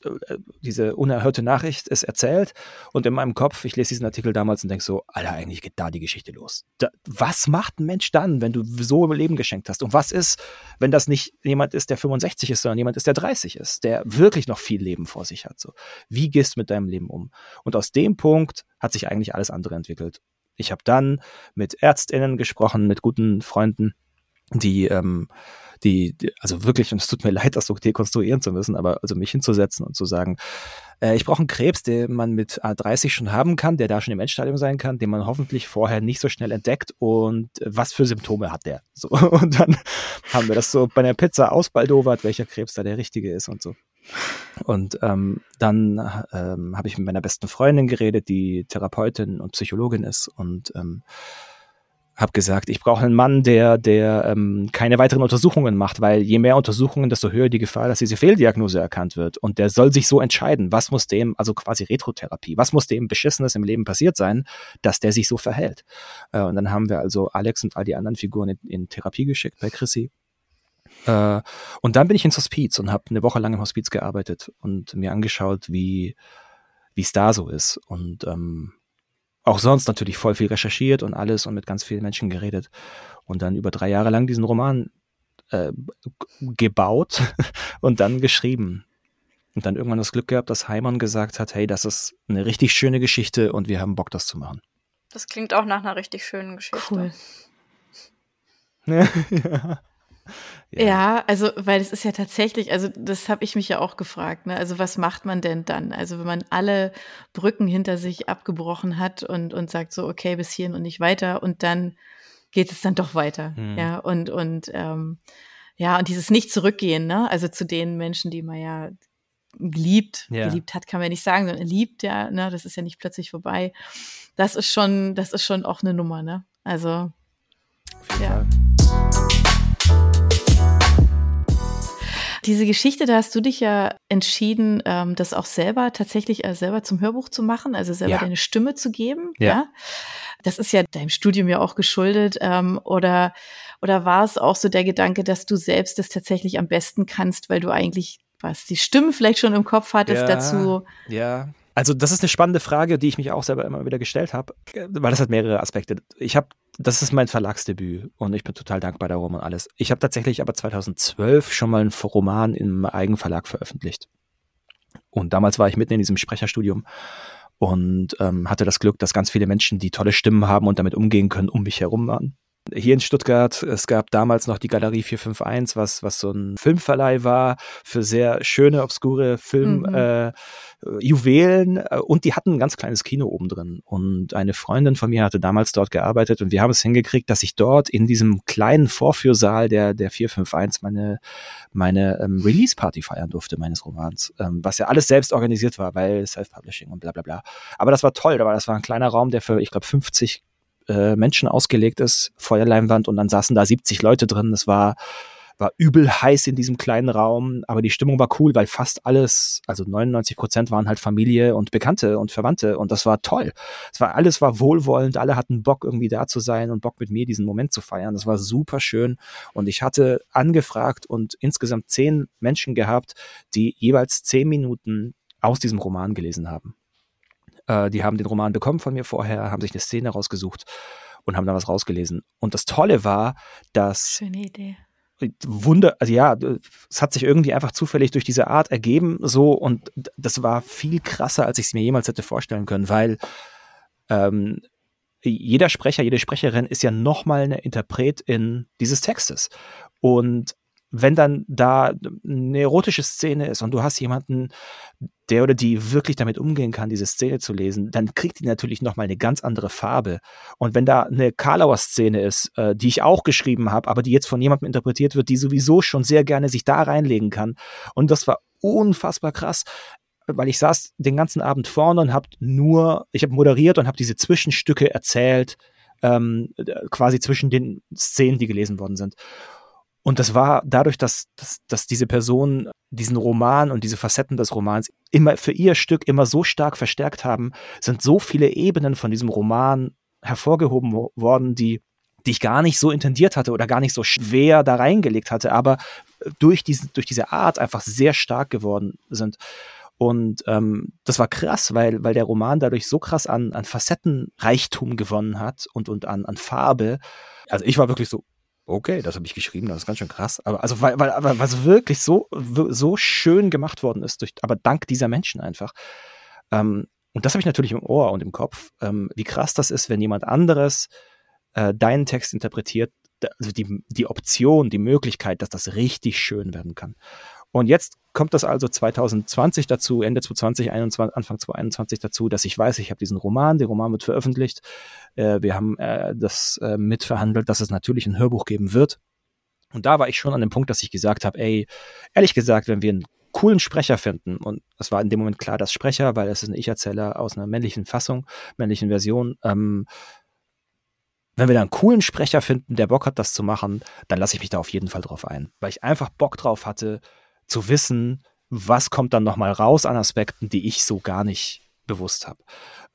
Äh, diese unerhörte Nachricht ist erzählt und in meinem Kopf, ich lese diesen Artikel damals und denke so, Alter, eigentlich geht da die Geschichte los. Da, was macht ein Mensch dann, wenn du so Leben geschenkt hast? Und was ist, wenn das nicht jemand ist, der 65 ist, sondern jemand ist, der 30 ist, der wirklich noch viel Leben vor sich hat? So, wie gehst du mit deinem Leben um? Und aus dem Punkt hat sich eigentlich alles andere entwickelt. Ich habe dann mit Ärztinnen gesprochen, mit guten Freunden die, ähm, die, die, also wirklich, und es tut mir leid, das so dekonstruieren zu müssen, aber also mich hinzusetzen und zu sagen, äh, ich brauche einen Krebs, den man mit A30 schon haben kann, der da schon im Endstadium sein kann, den man hoffentlich vorher nicht so schnell entdeckt und was für Symptome hat der? So, und dann haben wir das so bei der Pizza ausbaldowert, welcher Krebs da der richtige ist und so. Und ähm, dann ähm, habe ich mit meiner besten Freundin geredet, die Therapeutin und Psychologin ist und ähm, habe gesagt, ich brauche einen Mann, der, der ähm, keine weiteren Untersuchungen macht, weil je mehr Untersuchungen, desto höher die Gefahr, dass diese Fehldiagnose erkannt wird. Und der soll sich so entscheiden, was muss dem, also quasi Retrotherapie, was muss dem Beschissenes im Leben passiert sein, dass der sich so verhält. Äh, und dann haben wir also Alex und all die anderen Figuren in, in Therapie geschickt bei Chrissy. Äh, und dann bin ich ins Hospiz und habe eine Woche lang im Hospiz gearbeitet und mir angeschaut, wie es da so ist. Und ähm, auch sonst natürlich voll viel recherchiert und alles und mit ganz vielen Menschen geredet. Und dann über drei Jahre lang diesen Roman äh, gebaut und dann geschrieben. Und dann irgendwann das Glück gehabt, dass Heimann gesagt hat, hey, das ist eine richtig schöne Geschichte und wir haben Bock, das zu machen. Das klingt auch nach einer richtig schönen Geschichte. Cool. ja. Ja. ja. also weil es ist ja tatsächlich, also das habe ich mich ja auch gefragt, ne? Also was macht man denn dann? Also wenn man alle Brücken hinter sich abgebrochen hat und, und sagt so, okay, bis hierhin und nicht weiter und dann geht es dann doch weiter. Mhm. Ja, und, und ähm, ja, und dieses Nicht zurückgehen, ne? Also zu den Menschen, die man ja liebt, ja. geliebt hat, kann man ja nicht sagen, sondern liebt, ja, ne, das ist ja nicht plötzlich vorbei. Das ist schon, das ist schon auch eine Nummer, ne? Also ja. Fall. Diese Geschichte, da hast du dich ja entschieden, ähm, das auch selber tatsächlich äh, selber zum Hörbuch zu machen, also selber ja. deine Stimme zu geben. Ja. ja. Das ist ja deinem Studium ja auch geschuldet. Ähm, oder, oder war es auch so der Gedanke, dass du selbst das tatsächlich am besten kannst, weil du eigentlich was die Stimmen vielleicht schon im Kopf hattest ja, dazu? Ja, also das ist eine spannende Frage, die ich mich auch selber immer wieder gestellt habe, weil das hat mehrere Aspekte. Ich habe, das ist mein Verlagsdebüt und ich bin total dankbar darum und alles. Ich habe tatsächlich aber 2012 schon mal einen Roman im Eigenverlag veröffentlicht. Und damals war ich mitten in diesem Sprecherstudium und ähm, hatte das Glück, dass ganz viele Menschen, die tolle Stimmen haben und damit umgehen können, um mich herum waren hier in Stuttgart, es gab damals noch die Galerie 451, was, was so ein Filmverleih war für sehr schöne, obskure Filmjuwelen. Mhm. Äh, äh, und die hatten ein ganz kleines Kino oben drin. Und eine Freundin von mir hatte damals dort gearbeitet und wir haben es hingekriegt, dass ich dort in diesem kleinen Vorführsaal der, der 451 meine, meine ähm, Release-Party feiern durfte, meines Romans. Ähm, was ja alles selbst organisiert war, weil Self-Publishing und bla bla bla. Aber das war toll, das war ein kleiner Raum, der für, ich glaube, 50 äh, Menschen ausgelegt ist, Feuerleinwand und dann saßen da 70 Leute drin. Es war war übel heiß in diesem kleinen Raum, aber die Stimmung war cool, weil fast alles, also 99 Prozent waren halt Familie und Bekannte und Verwandte und das war toll. Es war alles war wohlwollend, alle hatten Bock irgendwie da zu sein und Bock mit mir diesen Moment zu feiern. Das war super schön und ich hatte angefragt und insgesamt zehn Menschen gehabt, die jeweils zehn Minuten aus diesem Roman gelesen haben. Äh, die haben den Roman bekommen von mir vorher, haben sich eine Szene rausgesucht und haben da was rausgelesen. Und das Tolle war, dass. Schöne Idee. Wunder, also ja, es hat sich irgendwie einfach zufällig durch diese Art ergeben, so und das war viel krasser, als ich es mir jemals hätte vorstellen können, weil ähm, jeder Sprecher, jede Sprecherin ist ja nochmal eine Interpretin dieses Textes. Und wenn dann da eine erotische Szene ist und du hast jemanden, der oder die wirklich damit umgehen kann, diese Szene zu lesen, dann kriegt die natürlich nochmal eine ganz andere Farbe. Und wenn da eine Karlauer Szene ist, äh, die ich auch geschrieben habe, aber die jetzt von jemandem interpretiert wird, die sowieso schon sehr gerne sich da reinlegen kann. Und das war unfassbar krass weil ich saß den ganzen Abend vorne und habe nur, ich habe moderiert und habe diese Zwischenstücke erzählt, ähm, quasi zwischen den Szenen, die gelesen worden sind. Und das war dadurch, dass, dass, dass diese Person diesen Roman und diese Facetten des Romans immer für ihr Stück immer so stark verstärkt haben, sind so viele Ebenen von diesem Roman hervorgehoben worden, die, die ich gar nicht so intendiert hatte oder gar nicht so schwer da reingelegt hatte, aber durch diese, durch diese Art einfach sehr stark geworden sind. Und ähm, das war krass, weil, weil der Roman dadurch so krass an, an Facettenreichtum gewonnen hat und, und an, an Farbe. Also ich war wirklich so, okay, das habe ich geschrieben, das ist ganz schön krass. Aber also, weil, weil, aber was wirklich so, so schön gemacht worden ist, durch, aber dank dieser Menschen einfach. Ähm, und das habe ich natürlich im Ohr und im Kopf, ähm, wie krass das ist, wenn jemand anderes äh, deinen Text interpretiert, also die, die Option, die Möglichkeit, dass das richtig schön werden kann. Und jetzt kommt das also 2020 dazu, Ende 2020, 21, Anfang 2021 dazu, dass ich weiß, ich habe diesen Roman, der Roman wird veröffentlicht. Äh, wir haben äh, das äh, mitverhandelt, dass es natürlich ein Hörbuch geben wird. Und da war ich schon an dem Punkt, dass ich gesagt habe, ey, ehrlich gesagt, wenn wir einen coolen Sprecher finden, und es war in dem Moment klar, dass Sprecher, weil es ist ein Ich-Erzähler aus einer männlichen Fassung, männlichen Version, ähm, wenn wir da einen coolen Sprecher finden, der Bock hat, das zu machen, dann lasse ich mich da auf jeden Fall drauf ein. Weil ich einfach Bock drauf hatte, zu wissen, was kommt dann nochmal raus an Aspekten, die ich so gar nicht bewusst habe.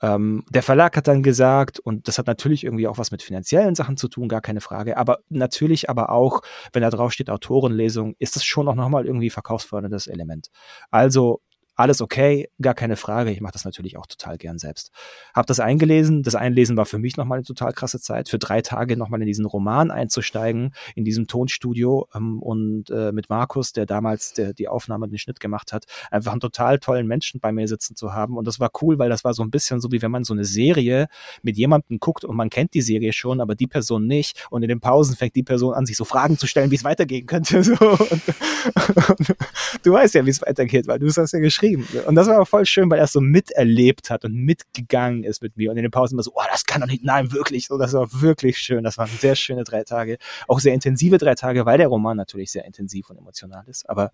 Ähm, der Verlag hat dann gesagt, und das hat natürlich irgendwie auch was mit finanziellen Sachen zu tun, gar keine Frage, aber natürlich aber auch, wenn da drauf steht Autorenlesung, ist das schon auch nochmal irgendwie verkaufsförderndes Element. Also alles okay, gar keine Frage. Ich mache das natürlich auch total gern selbst. Hab das eingelesen. Das Einlesen war für mich nochmal eine total krasse Zeit. Für drei Tage nochmal in diesen Roman einzusteigen, in diesem Tonstudio ähm, und äh, mit Markus, der damals der, die Aufnahme den Schnitt gemacht hat, einfach einen total tollen Menschen bei mir sitzen zu haben. Und das war cool, weil das war so ein bisschen so, wie wenn man so eine Serie mit jemandem guckt und man kennt die Serie schon, aber die Person nicht. Und in den Pausen fängt die Person an, sich so Fragen zu stellen, wie es weitergehen könnte. So. Und, und, du weißt ja, wie es weitergeht, weil du es hast ja geschrieben geschrieben. Und das war aber voll schön, weil er es so miterlebt hat und mitgegangen ist mit mir. Und in den Pausen immer so, oh, das kann doch nicht, nein, wirklich. So, das war wirklich schön. Das waren sehr schöne drei Tage. Auch sehr intensive drei Tage, weil der Roman natürlich sehr intensiv und emotional ist. Aber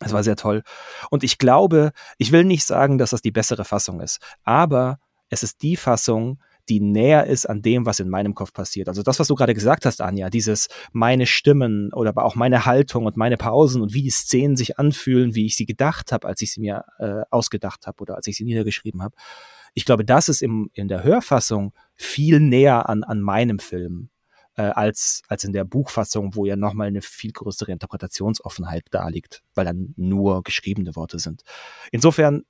es war sehr toll. Und ich glaube, ich will nicht sagen, dass das die bessere Fassung ist, aber es ist die Fassung, die näher ist an dem, was in meinem Kopf passiert. Also das, was du gerade gesagt hast, Anja, dieses meine Stimmen oder aber auch meine Haltung und meine Pausen und wie die Szenen sich anfühlen, wie ich sie gedacht habe, als ich sie mir äh, ausgedacht habe oder als ich sie niedergeschrieben habe. Ich glaube, das ist im, in der Hörfassung viel näher an, an meinem Film äh, als, als in der Buchfassung, wo ja nochmal eine viel größere Interpretationsoffenheit da liegt, weil dann nur geschriebene Worte sind. Insofern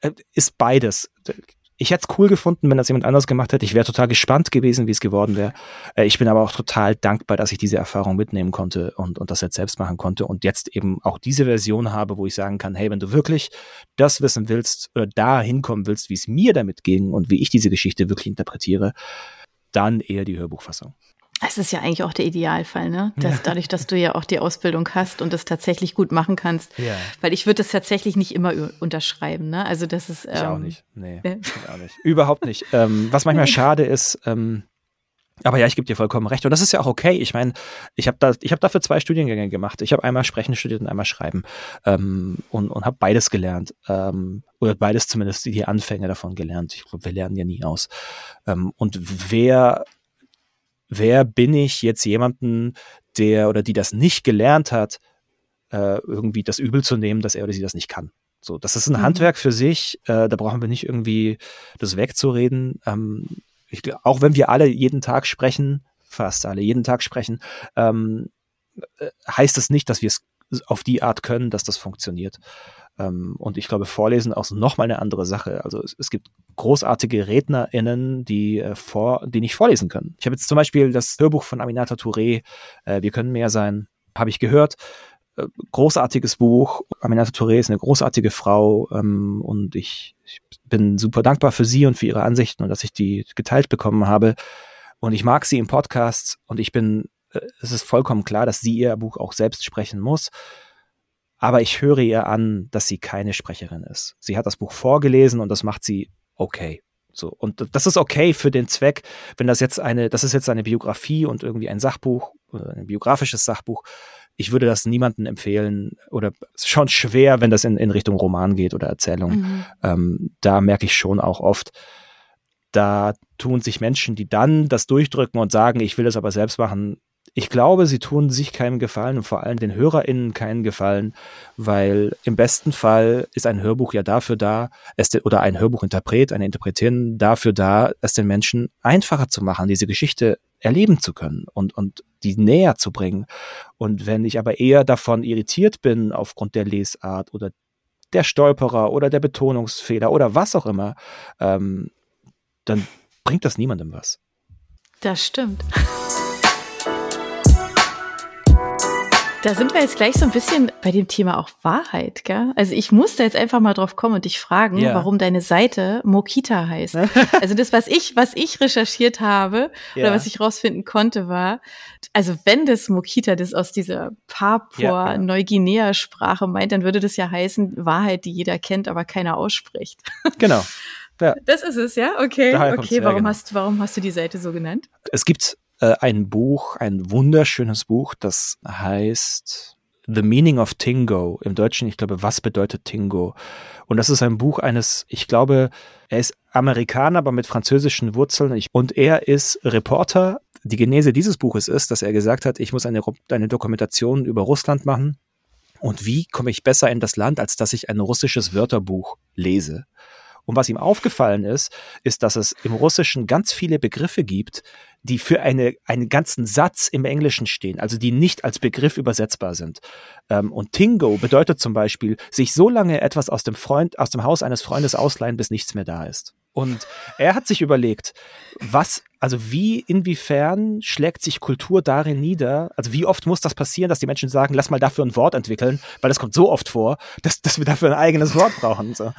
äh, ist beides ich hätte es cool gefunden, wenn das jemand anders gemacht hätte. Ich wäre total gespannt gewesen, wie es geworden wäre. Äh, ich bin aber auch total dankbar, dass ich diese Erfahrung mitnehmen konnte und, und das jetzt selbst machen konnte und jetzt eben auch diese Version habe, wo ich sagen kann, hey, wenn du wirklich das wissen willst oder da hinkommen willst, wie es mir damit ging und wie ich diese Geschichte wirklich interpretiere, dann eher die Hörbuchfassung. Es ist ja eigentlich auch der Idealfall, ne? Dass, ja. Dadurch, dass du ja auch die Ausbildung hast und das tatsächlich gut machen kannst. Ja. Weil ich würde das tatsächlich nicht immer unterschreiben, ne? Also das ist. Ähm, ich auch ähm, nicht. Nee, äh. ich auch nicht. Überhaupt nicht. Ähm, was manchmal schade ist, ähm, aber ja, ich gebe dir vollkommen recht. Und das ist ja auch okay. Ich meine, ich habe da, ich habe dafür zwei Studiengänge gemacht. Ich habe einmal Sprechen studiert und einmal Schreiben ähm, und, und habe beides gelernt. Ähm, oder beides zumindest die Anfänge davon gelernt. Ich glaube, wir lernen ja nie aus. Ähm, und wer wer bin ich jetzt jemanden, der oder die das nicht gelernt hat, äh, irgendwie das übel zu nehmen, dass er oder sie das nicht kann. So, das ist ein mhm. Handwerk für sich. Äh, da brauchen wir nicht irgendwie das wegzureden. Ähm, ich, auch wenn wir alle jeden Tag sprechen, fast alle jeden Tag sprechen, ähm, äh, heißt es das nicht, dass wir es auf die Art können, dass das funktioniert. Ähm, und ich glaube, Vorlesen auch noch mal eine andere Sache. Also es, es gibt großartige RednerInnen, die, äh, vor, die nicht vorlesen können. Ich habe jetzt zum Beispiel das Hörbuch von Aminata Touré, äh, Wir können mehr sein, habe ich gehört. Äh, großartiges Buch. Aminata Touré ist eine großartige Frau ähm, und ich, ich bin super dankbar für sie und für ihre Ansichten und dass ich die geteilt bekommen habe. Und ich mag sie im Podcast und ich bin, es ist vollkommen klar, dass sie ihr Buch auch selbst sprechen muss. Aber ich höre ihr an, dass sie keine Sprecherin ist. Sie hat das Buch vorgelesen und das macht sie okay. So. Und das ist okay für den Zweck, wenn das jetzt eine, das ist jetzt eine Biografie und irgendwie ein Sachbuch, ein biografisches Sachbuch. Ich würde das niemandem empfehlen oder es ist schon schwer, wenn das in, in Richtung Roman geht oder Erzählung. Mhm. Ähm, da merke ich schon auch oft, da tun sich Menschen, die dann das durchdrücken und sagen, ich will das aber selbst machen, ich glaube, sie tun sich keinen Gefallen und vor allem den HörerInnen keinen Gefallen, weil im besten Fall ist ein Hörbuch ja dafür da, es de, oder ein Hörbuchinterpret, eine Interpretin dafür da, es den Menschen einfacher zu machen, diese Geschichte erleben zu können und, und die näher zu bringen. Und wenn ich aber eher davon irritiert bin aufgrund der Lesart oder der Stolperer oder der Betonungsfehler oder was auch immer, ähm, dann bringt das niemandem was. Das stimmt. Da sind wir jetzt gleich so ein bisschen bei dem Thema auch Wahrheit, gell? Also ich muss da jetzt einfach mal drauf kommen und dich fragen, ja. warum deine Seite Mokita heißt. also das, was ich, was ich recherchiert habe ja. oder was ich rausfinden konnte, war, also wenn das Mokita das aus dieser Papua-Neuguinea-Sprache meint, dann würde das ja heißen Wahrheit, die jeder kennt, aber keiner ausspricht. Genau. Ja. Das ist es, ja? Okay. Okay, warum genau. hast, warum hast du die Seite so genannt? Es gibt äh, ein Buch, ein wunderschönes Buch, das heißt The Meaning of Tingo. Im Deutschen, ich glaube, was bedeutet Tingo? Und das ist ein Buch eines, ich glaube, er ist Amerikaner, aber mit französischen Wurzeln. Und er ist Reporter. Die Genese dieses Buches ist, dass er gesagt hat, ich muss eine, eine Dokumentation über Russland machen. Und wie komme ich besser in das Land, als dass ich ein russisches Wörterbuch lese? Und was ihm aufgefallen ist, ist, dass es im Russischen ganz viele Begriffe gibt, die für eine, einen ganzen Satz im Englischen stehen, also die nicht als Begriff übersetzbar sind. Ähm, und Tingo bedeutet zum Beispiel, sich so lange etwas aus dem Freund, aus dem Haus eines Freundes ausleihen, bis nichts mehr da ist. Und er hat sich überlegt, was, also wie, inwiefern schlägt sich Kultur darin nieder? Also wie oft muss das passieren, dass die Menschen sagen, lass mal dafür ein Wort entwickeln, weil das kommt so oft vor, dass, dass wir dafür ein eigenes Wort brauchen. So.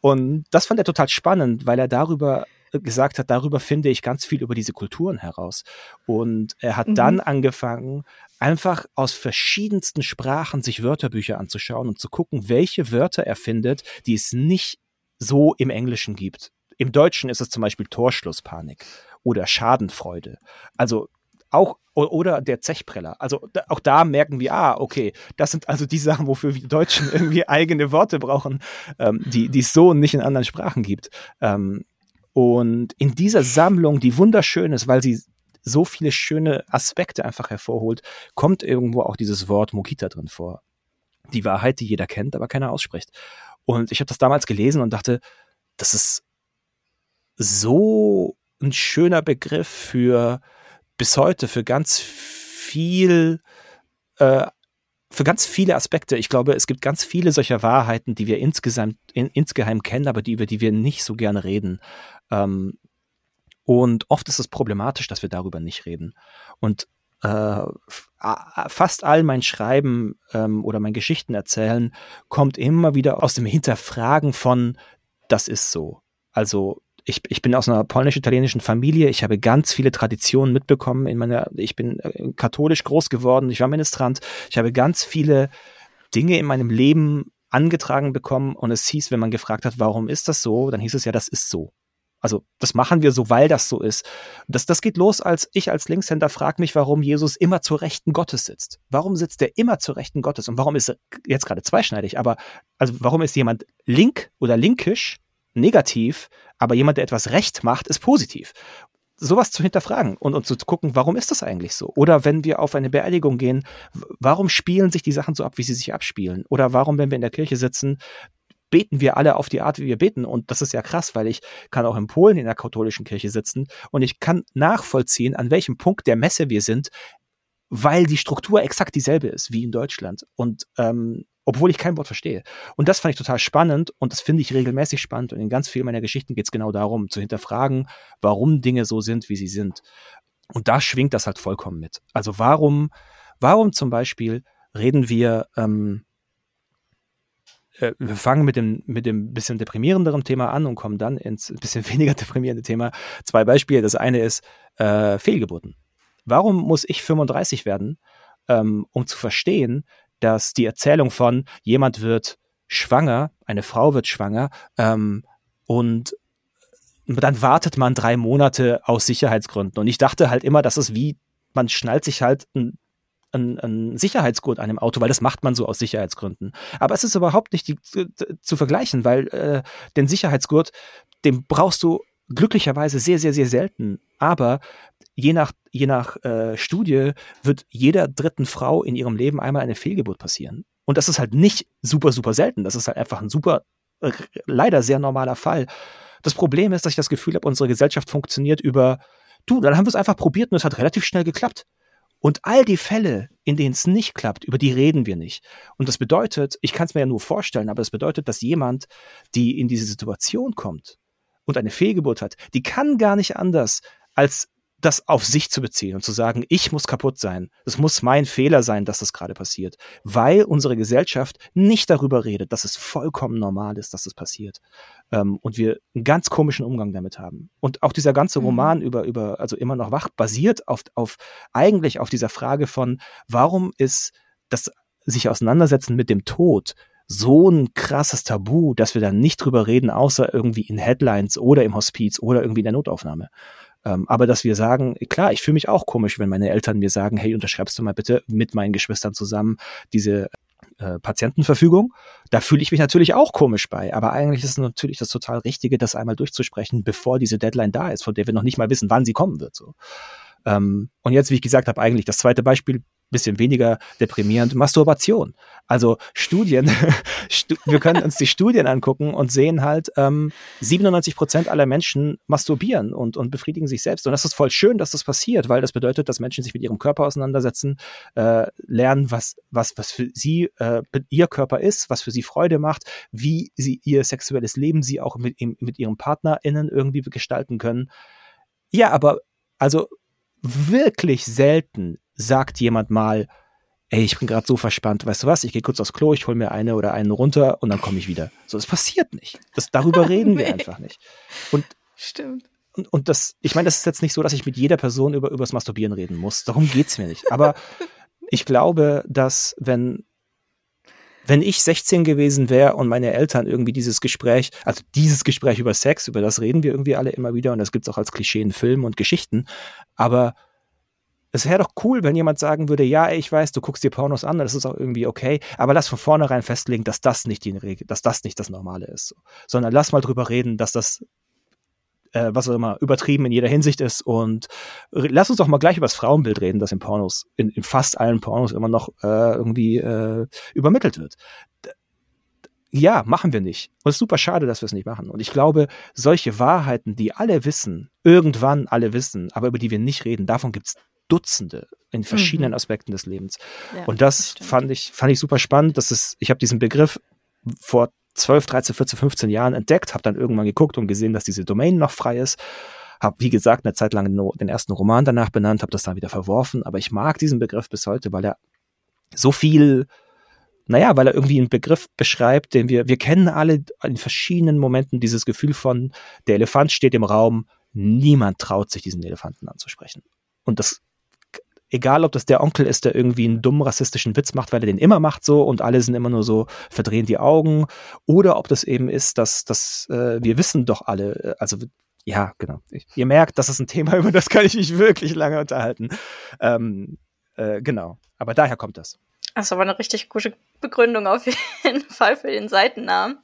Und das fand er total spannend, weil er darüber gesagt hat, darüber finde ich ganz viel über diese Kulturen heraus. Und er hat mhm. dann angefangen, einfach aus verschiedensten Sprachen sich Wörterbücher anzuschauen und zu gucken, welche Wörter er findet, die es nicht so im Englischen gibt. Im Deutschen ist es zum Beispiel Torschlusspanik oder Schadenfreude. Also auch oder der Zechpreller. Also auch da merken wir, ah, okay, das sind also die Sachen, wofür wir Deutschen irgendwie eigene Worte brauchen, ähm, die, es so nicht in anderen Sprachen gibt. Ähm, und in dieser Sammlung, die wunderschön ist, weil sie so viele schöne Aspekte einfach hervorholt, kommt irgendwo auch dieses Wort Mokita drin vor. Die Wahrheit, die jeder kennt, aber keiner ausspricht. Und ich habe das damals gelesen und dachte, das ist so ein schöner Begriff für bis heute, für ganz viel äh, für ganz viele Aspekte. Ich glaube, es gibt ganz viele solcher Wahrheiten, die wir insgesamt in, insgeheim kennen, aber die, über die wir nicht so gerne reden. Ähm, und oft ist es problematisch, dass wir darüber nicht reden. Und äh, fast all mein Schreiben ähm, oder mein Geschichten erzählen kommt immer wieder aus dem Hinterfragen von, das ist so. Also ich, ich bin aus einer polnisch-italienischen Familie. Ich habe ganz viele Traditionen mitbekommen in meiner, ich bin äh, katholisch groß geworden. Ich war Ministrant. Ich habe ganz viele Dinge in meinem Leben angetragen bekommen und es hieß, wenn man gefragt hat, warum ist das so, dann hieß es ja, das ist so. Also das machen wir so, weil das so ist. Das, das geht los, als ich als Linkshänder frage mich, warum Jesus immer zur Rechten Gottes sitzt. Warum sitzt er immer zur Rechten Gottes? Und warum ist er jetzt gerade zweischneidig? Aber also warum ist jemand link oder linkisch negativ, aber jemand, der etwas recht macht, ist positiv? sowas zu hinterfragen und, und zu gucken, warum ist das eigentlich so? Oder wenn wir auf eine Beerdigung gehen, warum spielen sich die Sachen so ab, wie sie sich abspielen? Oder warum, wenn wir in der Kirche sitzen, beten wir alle auf die Art, wie wir beten. Und das ist ja krass, weil ich kann auch in Polen in der katholischen Kirche sitzen und ich kann nachvollziehen, an welchem Punkt der Messe wir sind, weil die Struktur exakt dieselbe ist wie in Deutschland. Und ähm, obwohl ich kein Wort verstehe. Und das fand ich total spannend und das finde ich regelmäßig spannend. Und in ganz vielen meiner Geschichten geht es genau darum, zu hinterfragen, warum Dinge so sind, wie sie sind. Und da schwingt das halt vollkommen mit. Also warum, warum zum Beispiel reden wir ähm, äh, wir fangen mit dem, mit dem bisschen deprimierenderen Thema an und kommen dann ins bisschen weniger deprimierende Thema. Zwei Beispiele. Das eine ist äh, Fehlgeburten. Warum muss ich 35 werden, ähm, um zu verstehen, dass die Erzählung von jemand wird schwanger, eine Frau wird schwanger ähm, und dann wartet man drei Monate aus Sicherheitsgründen. Und ich dachte halt immer, dass es wie, man schnallt sich halt ein ein, ein Sicherheitsgurt an dem Auto, weil das macht man so aus Sicherheitsgründen. Aber es ist überhaupt nicht die, zu, zu, vergleichen, weil äh, den Sicherheitsgurt, den brauchst du glücklicherweise sehr, sehr, sehr selten. Aber je nach, je nach äh, Studie wird jeder dritten Frau in ihrem Leben einmal eine Fehlgeburt passieren. Und das ist halt nicht super, super selten. Das ist halt einfach ein super, äh, leider sehr normaler Fall. Das Problem ist, dass ich das Gefühl habe, unsere Gesellschaft funktioniert über, du, dann haben wir es einfach probiert und es hat relativ schnell geklappt. Und all die Fälle, in denen es nicht klappt, über die reden wir nicht. Und das bedeutet, ich kann es mir ja nur vorstellen, aber das bedeutet, dass jemand, die in diese Situation kommt und eine Fehlgeburt hat, die kann gar nicht anders, als das auf sich zu beziehen und zu sagen, ich muss kaputt sein. Es muss mein Fehler sein, dass das gerade passiert. Weil unsere Gesellschaft nicht darüber redet, dass es vollkommen normal ist, dass das passiert. Ähm, und wir einen ganz komischen Umgang damit haben. Und auch dieser ganze mhm. Roman mhm. über, über, also immer noch wach, basiert auf, auf, eigentlich auf dieser Frage von, warum ist das sich auseinandersetzen mit dem Tod so ein krasses Tabu, dass wir da nicht drüber reden, außer irgendwie in Headlines oder im Hospiz oder irgendwie in der Notaufnahme. Ähm, aber dass wir sagen, klar, ich fühle mich auch komisch, wenn meine Eltern mir sagen, hey, unterschreibst du mal bitte mit meinen Geschwistern zusammen diese äh, Patientenverfügung. Da fühle ich mich natürlich auch komisch bei. Aber eigentlich ist es natürlich das total Richtige, das einmal durchzusprechen, bevor diese Deadline da ist, von der wir noch nicht mal wissen, wann sie kommen wird. So. Ähm, und jetzt, wie ich gesagt habe, eigentlich das zweite Beispiel bisschen weniger deprimierend, Masturbation. Also Studien, stu wir können uns die Studien angucken und sehen halt, ähm, 97 Prozent aller Menschen masturbieren und, und befriedigen sich selbst. Und das ist voll schön, dass das passiert, weil das bedeutet, dass Menschen sich mit ihrem Körper auseinandersetzen, äh, lernen, was, was, was für sie äh, ihr Körper ist, was für sie Freude macht, wie sie ihr sexuelles Leben sie auch mit, mit ihrem PartnerInnen irgendwie gestalten können. Ja, aber also wirklich selten sagt jemand mal, ey, ich bin gerade so verspannt, weißt du was, ich gehe kurz aufs Klo, ich hole mir eine oder einen runter und dann komme ich wieder. So, das passiert nicht. Das, darüber reden nee. wir einfach nicht. Und, Stimmt. Und, und das, ich meine, das ist jetzt nicht so, dass ich mit jeder Person über übers Masturbieren reden muss. Darum geht's mir nicht. Aber ich glaube, dass wenn wenn ich 16 gewesen wäre und meine Eltern irgendwie dieses Gespräch, also dieses Gespräch über Sex, über das reden wir irgendwie alle immer wieder und das gibt's auch als Klischee in Filmen und Geschichten, aber es wäre doch cool, wenn jemand sagen würde, ja, ich weiß, du guckst dir Pornos an, das ist auch irgendwie okay, aber lass von vornherein festlegen, dass das nicht die Regel, dass das nicht das Normale ist, sondern lass mal drüber reden, dass das äh, was auch immer übertrieben in jeder Hinsicht ist und lass uns doch mal gleich über das Frauenbild reden, das in Pornos, in, in fast allen Pornos immer noch äh, irgendwie äh, übermittelt wird. Ja, machen wir nicht. Und es ist super schade, dass wir es nicht machen. Und ich glaube, solche Wahrheiten, die alle wissen, irgendwann alle wissen, aber über die wir nicht reden, davon gibt es Dutzende in verschiedenen mhm. Aspekten des Lebens. Ja, und das, das fand ich, fand ich super spannend. Das ist, ich habe diesen Begriff vor 12, 13, 14, 15 Jahren entdeckt, habe dann irgendwann geguckt und gesehen, dass diese Domain noch frei ist. Habe, wie gesagt, eine Zeit lang den ersten Roman danach benannt, habe das dann wieder verworfen. Aber ich mag diesen Begriff bis heute, weil er so viel, naja, weil er irgendwie einen Begriff beschreibt, den wir, wir kennen alle in verschiedenen Momenten dieses Gefühl von, der Elefant steht im Raum, niemand traut sich, diesen Elefanten anzusprechen. Und das egal ob das der Onkel ist, der irgendwie einen dummen rassistischen Witz macht, weil er den immer macht so und alle sind immer nur so, verdrehen die Augen, oder ob das eben ist, dass, dass äh, wir wissen doch alle, äh, also ja, genau. Ich, ihr merkt, das ist ein Thema, über das kann ich mich wirklich lange unterhalten. Ähm, äh, genau. Aber daher kommt das. Das war eine richtig gute Begründung auf jeden Fall für den Seitennamen.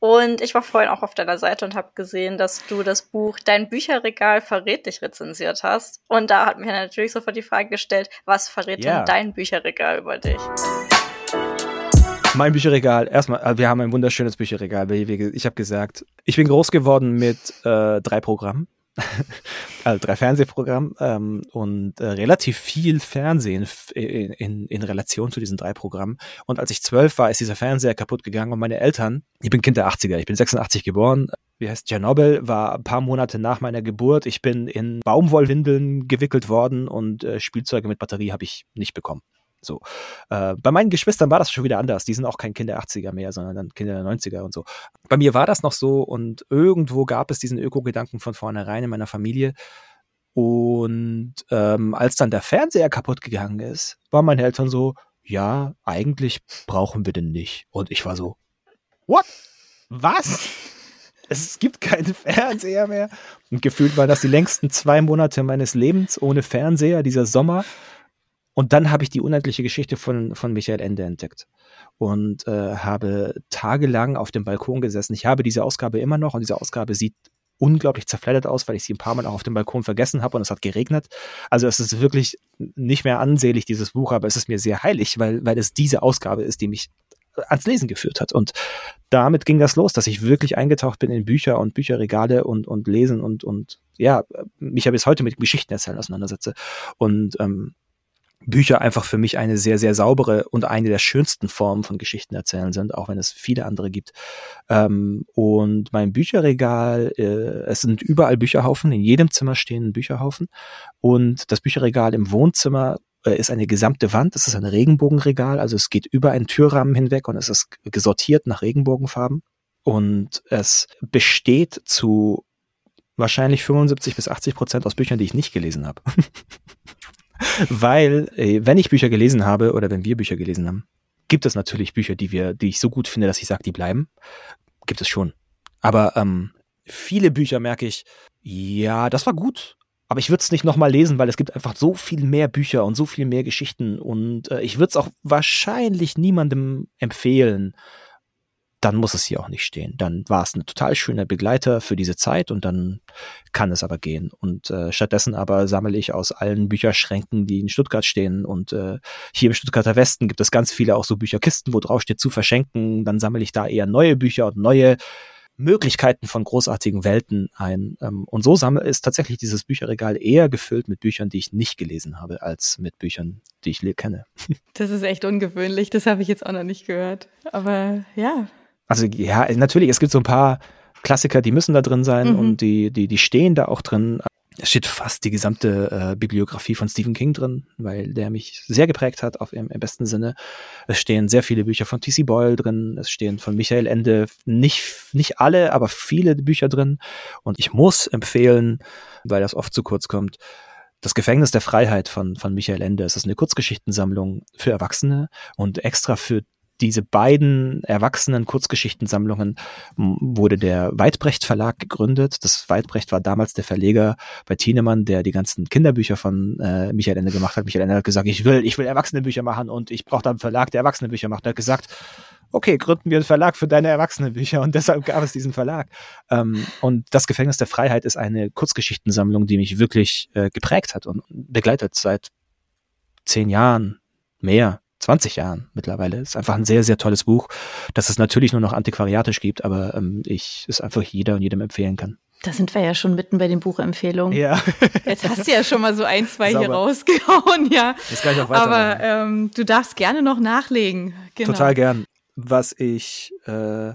Und ich war vorhin auch auf deiner Seite und habe gesehen, dass du das Buch Dein Bücherregal verrät dich rezensiert hast. Und da hat mir natürlich sofort die Frage gestellt, was verrät yeah. denn dein Bücherregal über dich? Mein Bücherregal, erstmal, äh, wir haben ein wunderschönes Bücherregal. Ich habe gesagt, ich bin groß geworden mit äh, drei Programmen. also drei Fernsehprogramme ähm, und äh, relativ viel Fernsehen in, in, in Relation zu diesen drei Programmen. Und als ich zwölf war, ist dieser Fernseher kaputt gegangen und meine Eltern, ich bin Kind der 80er, ich bin 86 geboren, wie heißt Tschernobyl, war ein paar Monate nach meiner Geburt. Ich bin in Baumwollwindeln gewickelt worden und äh, Spielzeuge mit Batterie habe ich nicht bekommen. So. Äh, bei meinen Geschwistern war das schon wieder anders. Die sind auch kein Kind der 80er mehr, sondern dann Kinder der 90er und so. Bei mir war das noch so und irgendwo gab es diesen Öko-Gedanken von vornherein in meiner Familie. Und ähm, als dann der Fernseher kaputt gegangen ist, waren meine Eltern so, ja, eigentlich brauchen wir den nicht. Und ich war so, what? Was? Es gibt keinen Fernseher mehr. Und gefühlt waren das die längsten zwei Monate meines Lebens ohne Fernseher, dieser Sommer. Und dann habe ich die unendliche Geschichte von, von Michael Ende entdeckt und äh, habe tagelang auf dem Balkon gesessen. Ich habe diese Ausgabe immer noch und diese Ausgabe sieht unglaublich zerfleddert aus, weil ich sie ein paar Mal auch auf dem Balkon vergessen habe und es hat geregnet. Also es ist wirklich nicht mehr ansehlich, dieses Buch, aber es ist mir sehr heilig, weil, weil es diese Ausgabe ist, die mich ans Lesen geführt hat. Und damit ging das los, dass ich wirklich eingetaucht bin in Bücher und Bücherregale und, und Lesen und, und ja, mich ja bis heute mit Geschichten erzählen auseinandersetze. Und ähm, Bücher einfach für mich eine sehr, sehr saubere und eine der schönsten Formen von Geschichten erzählen sind, auch wenn es viele andere gibt. Ähm, und mein Bücherregal, äh, es sind überall Bücherhaufen, in jedem Zimmer stehen Bücherhaufen. Und das Bücherregal im Wohnzimmer äh, ist eine gesamte Wand, es ist ein Regenbogenregal, also es geht über einen Türrahmen hinweg und es ist gesortiert nach Regenbogenfarben. Und es besteht zu wahrscheinlich 75 bis 80 Prozent aus Büchern, die ich nicht gelesen habe. Weil, äh, wenn ich Bücher gelesen habe oder wenn wir Bücher gelesen haben, gibt es natürlich Bücher, die wir, die ich so gut finde, dass ich sage, die bleiben. Gibt es schon. Aber ähm, viele Bücher merke ich, ja, das war gut, aber ich würde es nicht nochmal lesen, weil es gibt einfach so viel mehr Bücher und so viel mehr Geschichten und äh, ich würde es auch wahrscheinlich niemandem empfehlen, dann muss es hier auch nicht stehen. Dann war es ein total schöner Begleiter für diese Zeit und dann kann es aber gehen. Und äh, stattdessen aber sammle ich aus allen Bücherschränken, die in Stuttgart stehen und äh, hier im Stuttgarter Westen gibt es ganz viele auch so Bücherkisten, wo drauf steht zu verschenken. Dann sammle ich da eher neue Bücher und neue Möglichkeiten von großartigen Welten ein. Ähm, und so sammle ist tatsächlich dieses Bücherregal eher gefüllt mit Büchern, die ich nicht gelesen habe, als mit Büchern, die ich kenne. Das ist echt ungewöhnlich. Das habe ich jetzt auch noch nicht gehört. Aber ja, also ja, natürlich, es gibt so ein paar Klassiker, die müssen da drin sein mhm. und die, die, die stehen da auch drin. Es steht fast die gesamte äh, Bibliografie von Stephen King drin, weil der mich sehr geprägt hat, auf im, im besten Sinne. Es stehen sehr viele Bücher von T.C. Boyle drin, es stehen von Michael Ende nicht, nicht alle, aber viele Bücher drin. Und ich muss empfehlen, weil das oft zu kurz kommt, das Gefängnis der Freiheit von, von Michael Ende. Es ist eine Kurzgeschichtensammlung für Erwachsene und extra für diese beiden erwachsenen Kurzgeschichtensammlungen wurde der Weidbrecht Verlag gegründet. Das Weidbrecht war damals der Verleger bei Thienemann, der die ganzen Kinderbücher von äh, Michael Ende gemacht hat. Michael Ende hat gesagt, ich will, ich will erwachsene Bücher machen und ich brauche da einen Verlag, der erwachsene Bücher macht. Er hat gesagt, okay, gründen wir einen Verlag für deine erwachsenen Bücher und deshalb gab es diesen Verlag. Ähm, und das Gefängnis der Freiheit ist eine Kurzgeschichtensammlung, die mich wirklich äh, geprägt hat und begleitet seit zehn Jahren mehr 20 Jahren mittlerweile. Ist einfach ein sehr, sehr tolles Buch, das es natürlich nur noch antiquariatisch gibt, aber ähm, ich es einfach jeder und jedem empfehlen kann. Da sind wir ja schon mitten bei den Buchempfehlungen. Ja. Jetzt hast du ja schon mal so ein, zwei Sauber. hier rausgehauen, ja. Jetzt kann ich auch Aber ähm, du darfst gerne noch nachlegen. Genau. Total gern. Was ich äh,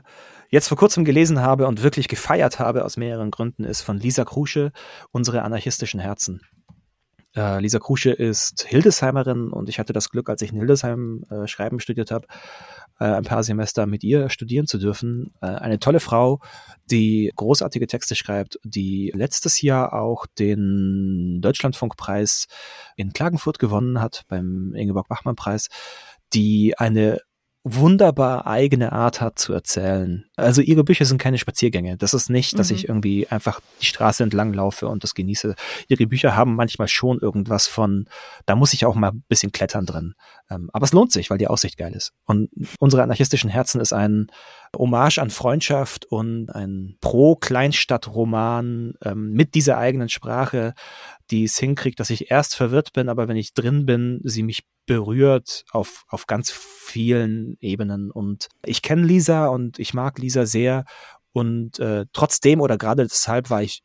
jetzt vor kurzem gelesen habe und wirklich gefeiert habe aus mehreren Gründen, ist von Lisa Krusche, Unsere anarchistischen Herzen. Äh, Lisa Krusche ist Hildesheimerin und ich hatte das Glück, als ich in Hildesheim äh, Schreiben studiert habe, äh, ein paar Semester mit ihr studieren zu dürfen. Äh, eine tolle Frau, die großartige Texte schreibt, die letztes Jahr auch den Deutschlandfunkpreis in Klagenfurt gewonnen hat, beim Ingeborg-Bachmann-Preis, die eine wunderbar eigene Art hat zu erzählen. Also ihre Bücher sind keine Spaziergänge. Das ist nicht, dass mhm. ich irgendwie einfach die Straße entlang laufe und das genieße. Ihre Bücher haben manchmal schon irgendwas von, da muss ich auch mal ein bisschen klettern drin. Ähm, aber es lohnt sich, weil die Aussicht geil ist. Und unsere anarchistischen Herzen ist ein Hommage an Freundschaft und ein Pro-Kleinstadt-Roman ähm, mit dieser eigenen Sprache, die es hinkriegt, dass ich erst verwirrt bin, aber wenn ich drin bin, sie mich berührt auf, auf ganz vielen Ebenen. Und ich kenne Lisa und ich mag Lisa sehr. Und äh, trotzdem oder gerade deshalb war ich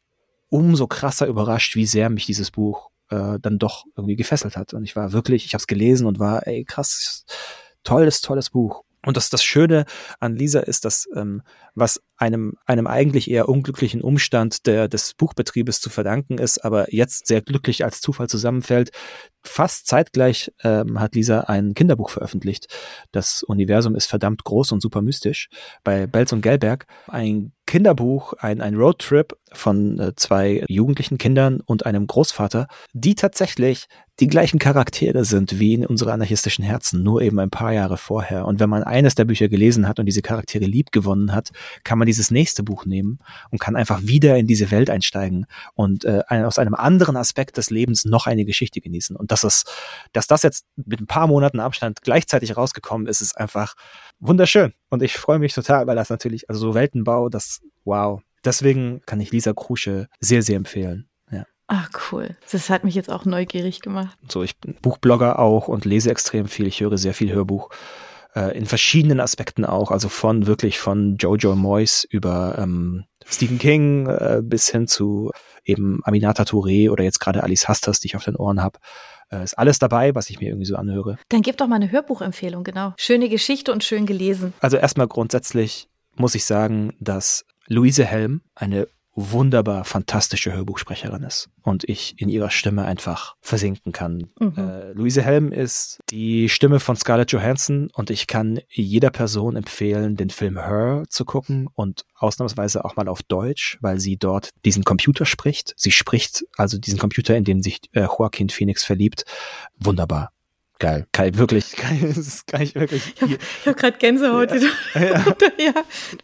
umso krasser überrascht, wie sehr mich dieses Buch äh, dann doch irgendwie gefesselt hat. Und ich war wirklich, ich habe es gelesen und war, ey, krass, tolles, tolles Buch. Und das, das Schöne an Lisa ist, dass ähm, was einem, einem eigentlich eher unglücklichen Umstand der, des Buchbetriebes zu verdanken ist, aber jetzt sehr glücklich als Zufall zusammenfällt. Fast zeitgleich ähm, hat Lisa ein Kinderbuch veröffentlicht. Das Universum ist verdammt groß und super mystisch. Bei Belz und Gelberg ein Kinderbuch, ein, ein Roadtrip von äh, zwei jugendlichen Kindern und einem Großvater, die tatsächlich die gleichen Charaktere sind wie in unsere anarchistischen Herzen, nur eben ein paar Jahre vorher. Und wenn man eines der Bücher gelesen hat und diese Charaktere lieb gewonnen hat, kann man dieses nächste Buch nehmen und kann einfach wieder in diese Welt einsteigen und äh, aus einem anderen Aspekt des Lebens noch eine Geschichte genießen. Und das ist, dass das jetzt mit ein paar Monaten Abstand gleichzeitig rausgekommen ist, ist einfach wunderschön. Und ich freue mich total, weil das natürlich, also so Weltenbau, das, wow. Deswegen kann ich Lisa Krusche sehr, sehr empfehlen. Ja. Ach cool. Das hat mich jetzt auch neugierig gemacht. So, ich bin Buchblogger auch und lese extrem viel. Ich höre sehr viel Hörbuch äh, in verschiedenen Aspekten auch, also von wirklich von Jojo Moyes über ähm, Stephen King äh, bis hin zu eben Aminata Touré oder jetzt gerade Alice Hastas, die ich auf den Ohren habe. Äh, ist alles dabei, was ich mir irgendwie so anhöre. Dann gib doch mal eine Hörbuchempfehlung, genau. Schöne Geschichte und schön gelesen. Also erstmal grundsätzlich muss ich sagen, dass Luise Helm eine wunderbar fantastische Hörbuchsprecherin ist und ich in ihrer Stimme einfach versinken kann. Mhm. Äh, Luise Helm ist die Stimme von Scarlett Johansson und ich kann jeder Person empfehlen, den Film Her zu gucken und ausnahmsweise auch mal auf Deutsch, weil sie dort diesen Computer spricht. Sie spricht also diesen Computer, in dem sich äh, Joaquin Phoenix verliebt. Wunderbar. Geil, Kai, wirklich, Kai, das ist kann ich wirklich. Ich habe hab gerade Gänsehaut. Ja, ja. ja,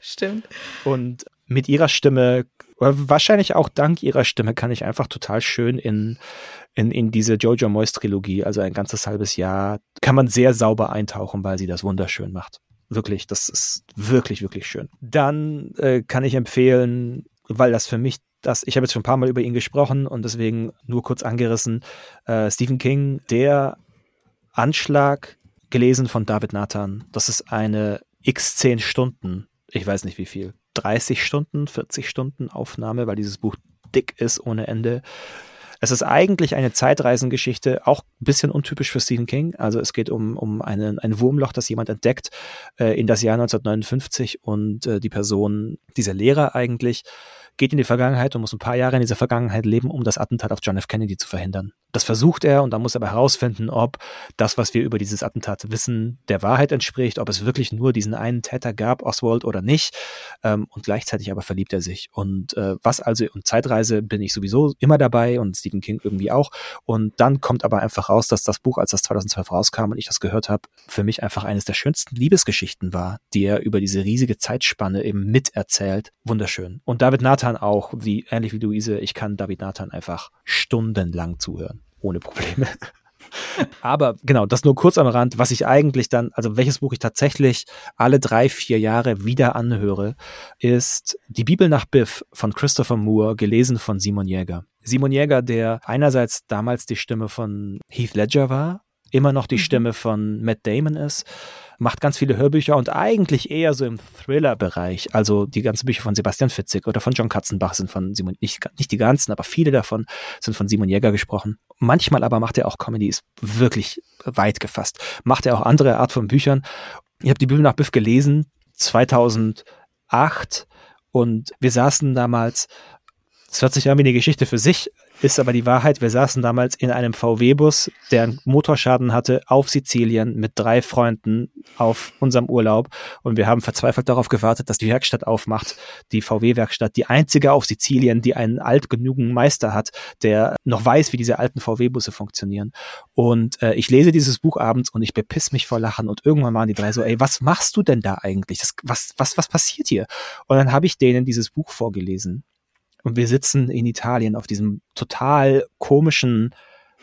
stimmt. Und mit ihrer Stimme, wahrscheinlich auch dank ihrer Stimme, kann ich einfach total schön in, in, in diese Jojo Moyes Trilogie, also ein ganzes halbes Jahr, kann man sehr sauber eintauchen, weil sie das wunderschön macht. Wirklich, das ist wirklich, wirklich schön. Dann äh, kann ich empfehlen, weil das für mich das, ich habe jetzt schon ein paar Mal über ihn gesprochen und deswegen nur kurz angerissen, äh, Stephen King, der Anschlag gelesen von David Nathan. Das ist eine x 10 Stunden, ich weiß nicht wie viel, 30 Stunden, 40 Stunden Aufnahme, weil dieses Buch dick ist ohne Ende. Es ist eigentlich eine Zeitreisengeschichte, auch ein bisschen untypisch für Stephen King. Also es geht um, um einen, ein Wurmloch, das jemand entdeckt äh, in das Jahr 1959 und äh, die Person, dieser Lehrer eigentlich, geht in die Vergangenheit und muss ein paar Jahre in dieser Vergangenheit leben, um das Attentat auf John F. Kennedy zu verhindern. Das versucht er und dann muss er aber herausfinden, ob das, was wir über dieses Attentat wissen, der Wahrheit entspricht, ob es wirklich nur diesen einen Täter gab, Oswald oder nicht. Ähm, und gleichzeitig aber verliebt er sich. Und äh, was also, und Zeitreise bin ich sowieso immer dabei und Stephen King irgendwie auch. Und dann kommt aber einfach raus, dass das Buch, als das 2012 rauskam und ich das gehört habe, für mich einfach eines der schönsten Liebesgeschichten war, die er über diese riesige Zeitspanne eben miterzählt. Wunderschön. Und David Nathan auch, wie, ähnlich wie Luise, ich kann David Nathan einfach stundenlang zuhören ohne Probleme. Aber genau, das nur kurz am Rand, was ich eigentlich dann, also welches Buch ich tatsächlich alle drei, vier Jahre wieder anhöre, ist Die Bibel nach Biff von Christopher Moore, gelesen von Simon Jäger. Simon Jäger, der einerseits damals die Stimme von Heath Ledger war, immer noch die mhm. Stimme von Matt Damon ist macht ganz viele Hörbücher und eigentlich eher so im Thriller-Bereich. Also die ganzen Bücher von Sebastian Fitzig oder von John Katzenbach sind von Simon, nicht, nicht die ganzen, aber viele davon sind von Simon Jäger gesprochen. Manchmal aber macht er auch Comedy, ist wirklich weit gefasst. Macht er auch andere Art von Büchern. Ich habe die Bibel nach Biff gelesen, 2008 und wir saßen damals, es hört sich an wie eine Geschichte für sich, ist aber die Wahrheit, wir saßen damals in einem VW-Bus, der einen Motorschaden hatte, auf Sizilien mit drei Freunden auf unserem Urlaub. Und wir haben verzweifelt darauf gewartet, dass die Werkstatt aufmacht, die VW-Werkstatt, die einzige auf Sizilien, die einen alt genugen Meister hat, der noch weiß, wie diese alten VW-Busse funktionieren. Und äh, ich lese dieses Buch abends und ich bepiss mich vor Lachen. Und irgendwann waren die drei so, ey, was machst du denn da eigentlich? Das, was, was, was passiert hier? Und dann habe ich denen dieses Buch vorgelesen und wir sitzen in Italien auf diesem total komischen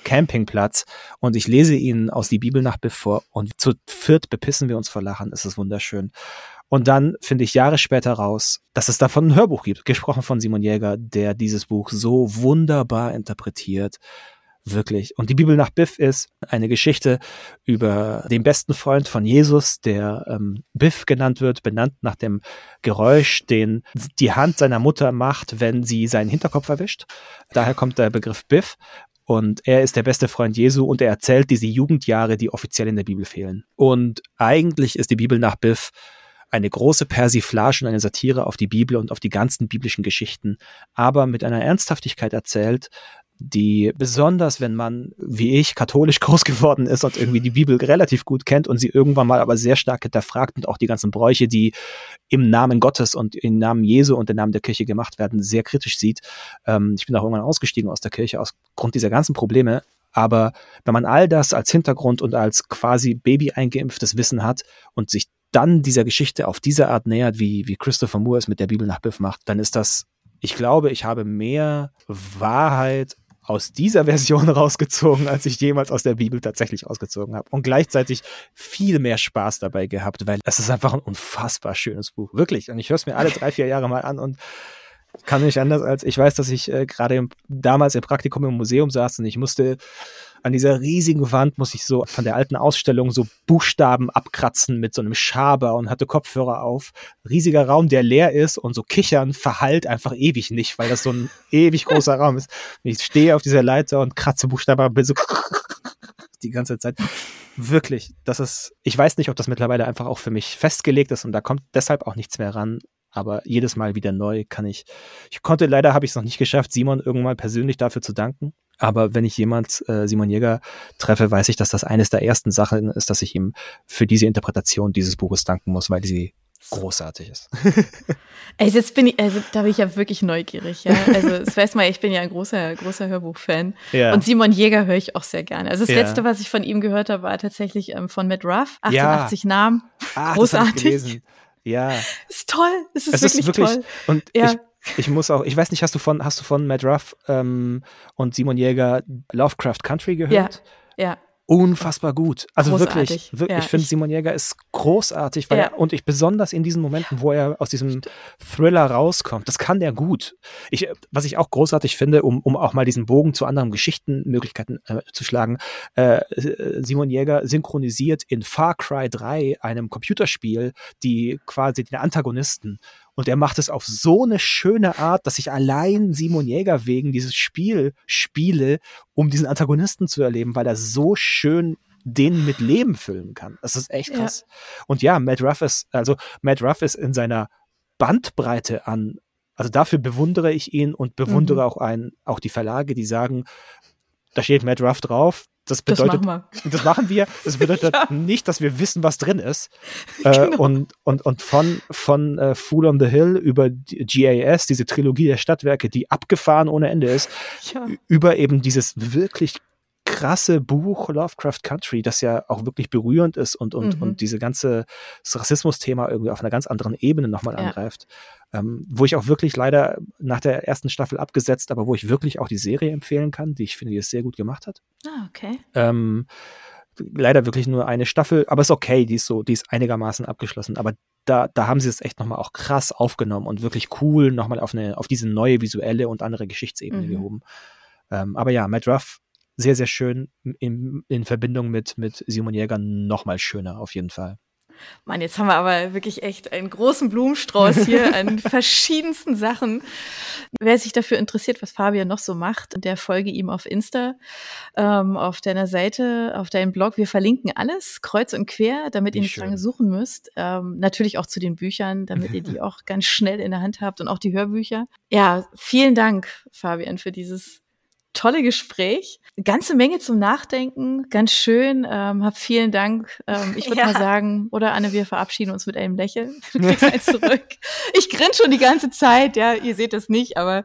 Campingplatz und ich lese ihnen aus die Bibel nach bevor und zu viert bepissen wir uns vor Lachen. Es ist wunderschön. Und dann finde ich Jahre später raus, dass es davon ein Hörbuch gibt, gesprochen von Simon Jäger, der dieses Buch so wunderbar interpretiert wirklich. Und die Bibel nach Biff ist eine Geschichte über den besten Freund von Jesus, der ähm, Biff genannt wird, benannt nach dem Geräusch, den die Hand seiner Mutter macht, wenn sie seinen Hinterkopf erwischt. Daher kommt der Begriff Biff. Und er ist der beste Freund Jesu und er erzählt diese Jugendjahre, die offiziell in der Bibel fehlen. Und eigentlich ist die Bibel nach Biff eine große Persiflage und eine Satire auf die Bibel und auf die ganzen biblischen Geschichten, aber mit einer Ernsthaftigkeit erzählt, die besonders, wenn man, wie ich, katholisch groß geworden ist und irgendwie die Bibel relativ gut kennt und sie irgendwann mal aber sehr stark hinterfragt und auch die ganzen Bräuche, die im Namen Gottes und im Namen Jesu und im Namen der Kirche gemacht werden, sehr kritisch sieht. Ähm, ich bin auch irgendwann ausgestiegen aus der Kirche aus Grund dieser ganzen Probleme. Aber wenn man all das als Hintergrund und als quasi Baby eingeimpftes Wissen hat und sich dann dieser Geschichte auf diese Art nähert, wie, wie Christopher Moore es mit der Bibel nach Biff macht, dann ist das ich glaube, ich habe mehr Wahrheit aus dieser Version rausgezogen, als ich jemals aus der Bibel tatsächlich rausgezogen habe. Und gleichzeitig viel mehr Spaß dabei gehabt, weil es ist einfach ein unfassbar schönes Buch. Wirklich. Und ich höre es mir alle drei, vier Jahre mal an und kann nicht anders als, ich weiß, dass ich äh, gerade damals im Praktikum im Museum saß und ich musste an dieser riesigen Wand muss ich so von der alten Ausstellung so Buchstaben abkratzen mit so einem Schaber und hatte Kopfhörer auf. Riesiger Raum, der leer ist und so kichern verhallt einfach ewig nicht, weil das so ein ewig großer Raum ist. Und ich stehe auf dieser Leiter und kratze Buchstaben, bin so die ganze Zeit. Wirklich, das ist, ich weiß nicht, ob das mittlerweile einfach auch für mich festgelegt ist und da kommt deshalb auch nichts mehr ran aber jedes Mal wieder neu kann ich. Ich konnte leider habe ich es noch nicht geschafft, Simon irgendwann persönlich dafür zu danken. Aber wenn ich jemand äh, Simon Jäger treffe, weiß ich, dass das eines der ersten Sachen ist, dass ich ihm für diese Interpretation dieses Buches danken muss, weil sie großartig ist. also jetzt bin ich, also da bin ich ja wirklich neugierig, ja. Also das weiß mal, ich bin ja ein großer, großer Hörbuchfan. Ja. Und Simon Jäger höre ich auch sehr gerne. Also das ja. letzte, was ich von ihm gehört habe, war tatsächlich ähm, von Matt Ruff, 88 ja. Namen. Ah, großartig. Ja. Ist toll. Es ist, es wirklich, ist wirklich toll. Und ja. ich, ich muss auch, ich weiß nicht, hast du von, hast du von Matt Ruff ähm, und Simon Jäger Lovecraft Country gehört? Ja. ja unfassbar gut. Also großartig. wirklich, wirklich ja, ich finde Simon Jäger ist großartig, weil ja. er, und ich besonders in diesen Momenten, wo er aus diesem Thriller rauskommt, das kann der gut. Ich, was ich auch großartig finde, um, um auch mal diesen Bogen zu anderen Geschichtenmöglichkeiten äh, zu schlagen, äh, Simon Jäger synchronisiert in Far Cry 3, einem Computerspiel, die quasi den Antagonisten und er macht es auf so eine schöne Art, dass ich allein Simon Jäger wegen dieses Spiel spiele, um diesen Antagonisten zu erleben, weil er so schön den mit Leben füllen kann. Das ist echt krass. Ja. Und ja, Matt Ruff ist, also Matt Ruff ist in seiner Bandbreite an, also dafür bewundere ich ihn und bewundere mhm. auch einen, auch die Verlage, die sagen, da steht Matt Ruff drauf, das bedeutet, das machen wir. Das, machen wir. das bedeutet ja. nicht, dass wir wissen, was drin ist. Äh, genau. und, und, und von, von äh, Fool on the Hill über GAS, diese Trilogie der Stadtwerke, die abgefahren ohne Ende ist, ja. über eben dieses wirklich krasse Buch Lovecraft Country, das ja auch wirklich berührend ist und, und, mhm. und diese ganze Rassismus-Thema irgendwie auf einer ganz anderen Ebene nochmal ja. angreift. Ähm, wo ich auch wirklich leider nach der ersten Staffel abgesetzt, aber wo ich wirklich auch die Serie empfehlen kann, die ich finde, die es sehr gut gemacht hat. Ah, okay. Ähm, leider wirklich nur eine Staffel, aber ist okay, die ist so, die ist einigermaßen abgeschlossen, aber da, da haben sie es echt nochmal auch krass aufgenommen und wirklich cool nochmal auf eine, auf diese neue visuelle und andere Geschichtsebene mhm. gehoben. Ähm, aber ja, Matt Ruff, sehr, sehr schön in, in Verbindung mit, mit Simon Jäger nochmal schöner, auf jeden Fall. Mann, jetzt haben wir aber wirklich echt einen großen Blumenstrauß hier an verschiedensten Sachen. Wer sich dafür interessiert, was Fabian noch so macht, der folge ihm auf Insta, ähm, auf deiner Seite, auf deinem Blog. Wir verlinken alles, kreuz und quer, damit Wie ihr nicht schön. lange suchen müsst. Ähm, natürlich auch zu den Büchern, damit ihr die auch ganz schnell in der Hand habt und auch die Hörbücher. Ja, vielen Dank, Fabian, für dieses tolle Gespräch. Ganze Menge zum Nachdenken, ganz schön. Ähm, hab vielen Dank. Ähm, ich würde ja. mal sagen, oder Anne, wir verabschieden uns mit einem Lächeln. Du kriegst eins zurück. Ich grinse schon die ganze Zeit, ja, ihr seht das nicht, aber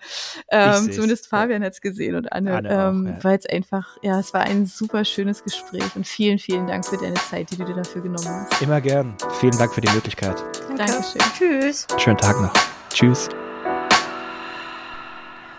ähm, zumindest Fabian hat's gesehen und Anne, Anne ähm, ja. weil es einfach, ja, es war ein super schönes Gespräch und vielen, vielen Dank für deine Zeit, die du dir dafür genommen hast. Immer gern. Vielen Dank für die Möglichkeit. Danke. Dankeschön. Tschüss. Schönen Tag noch. Tschüss.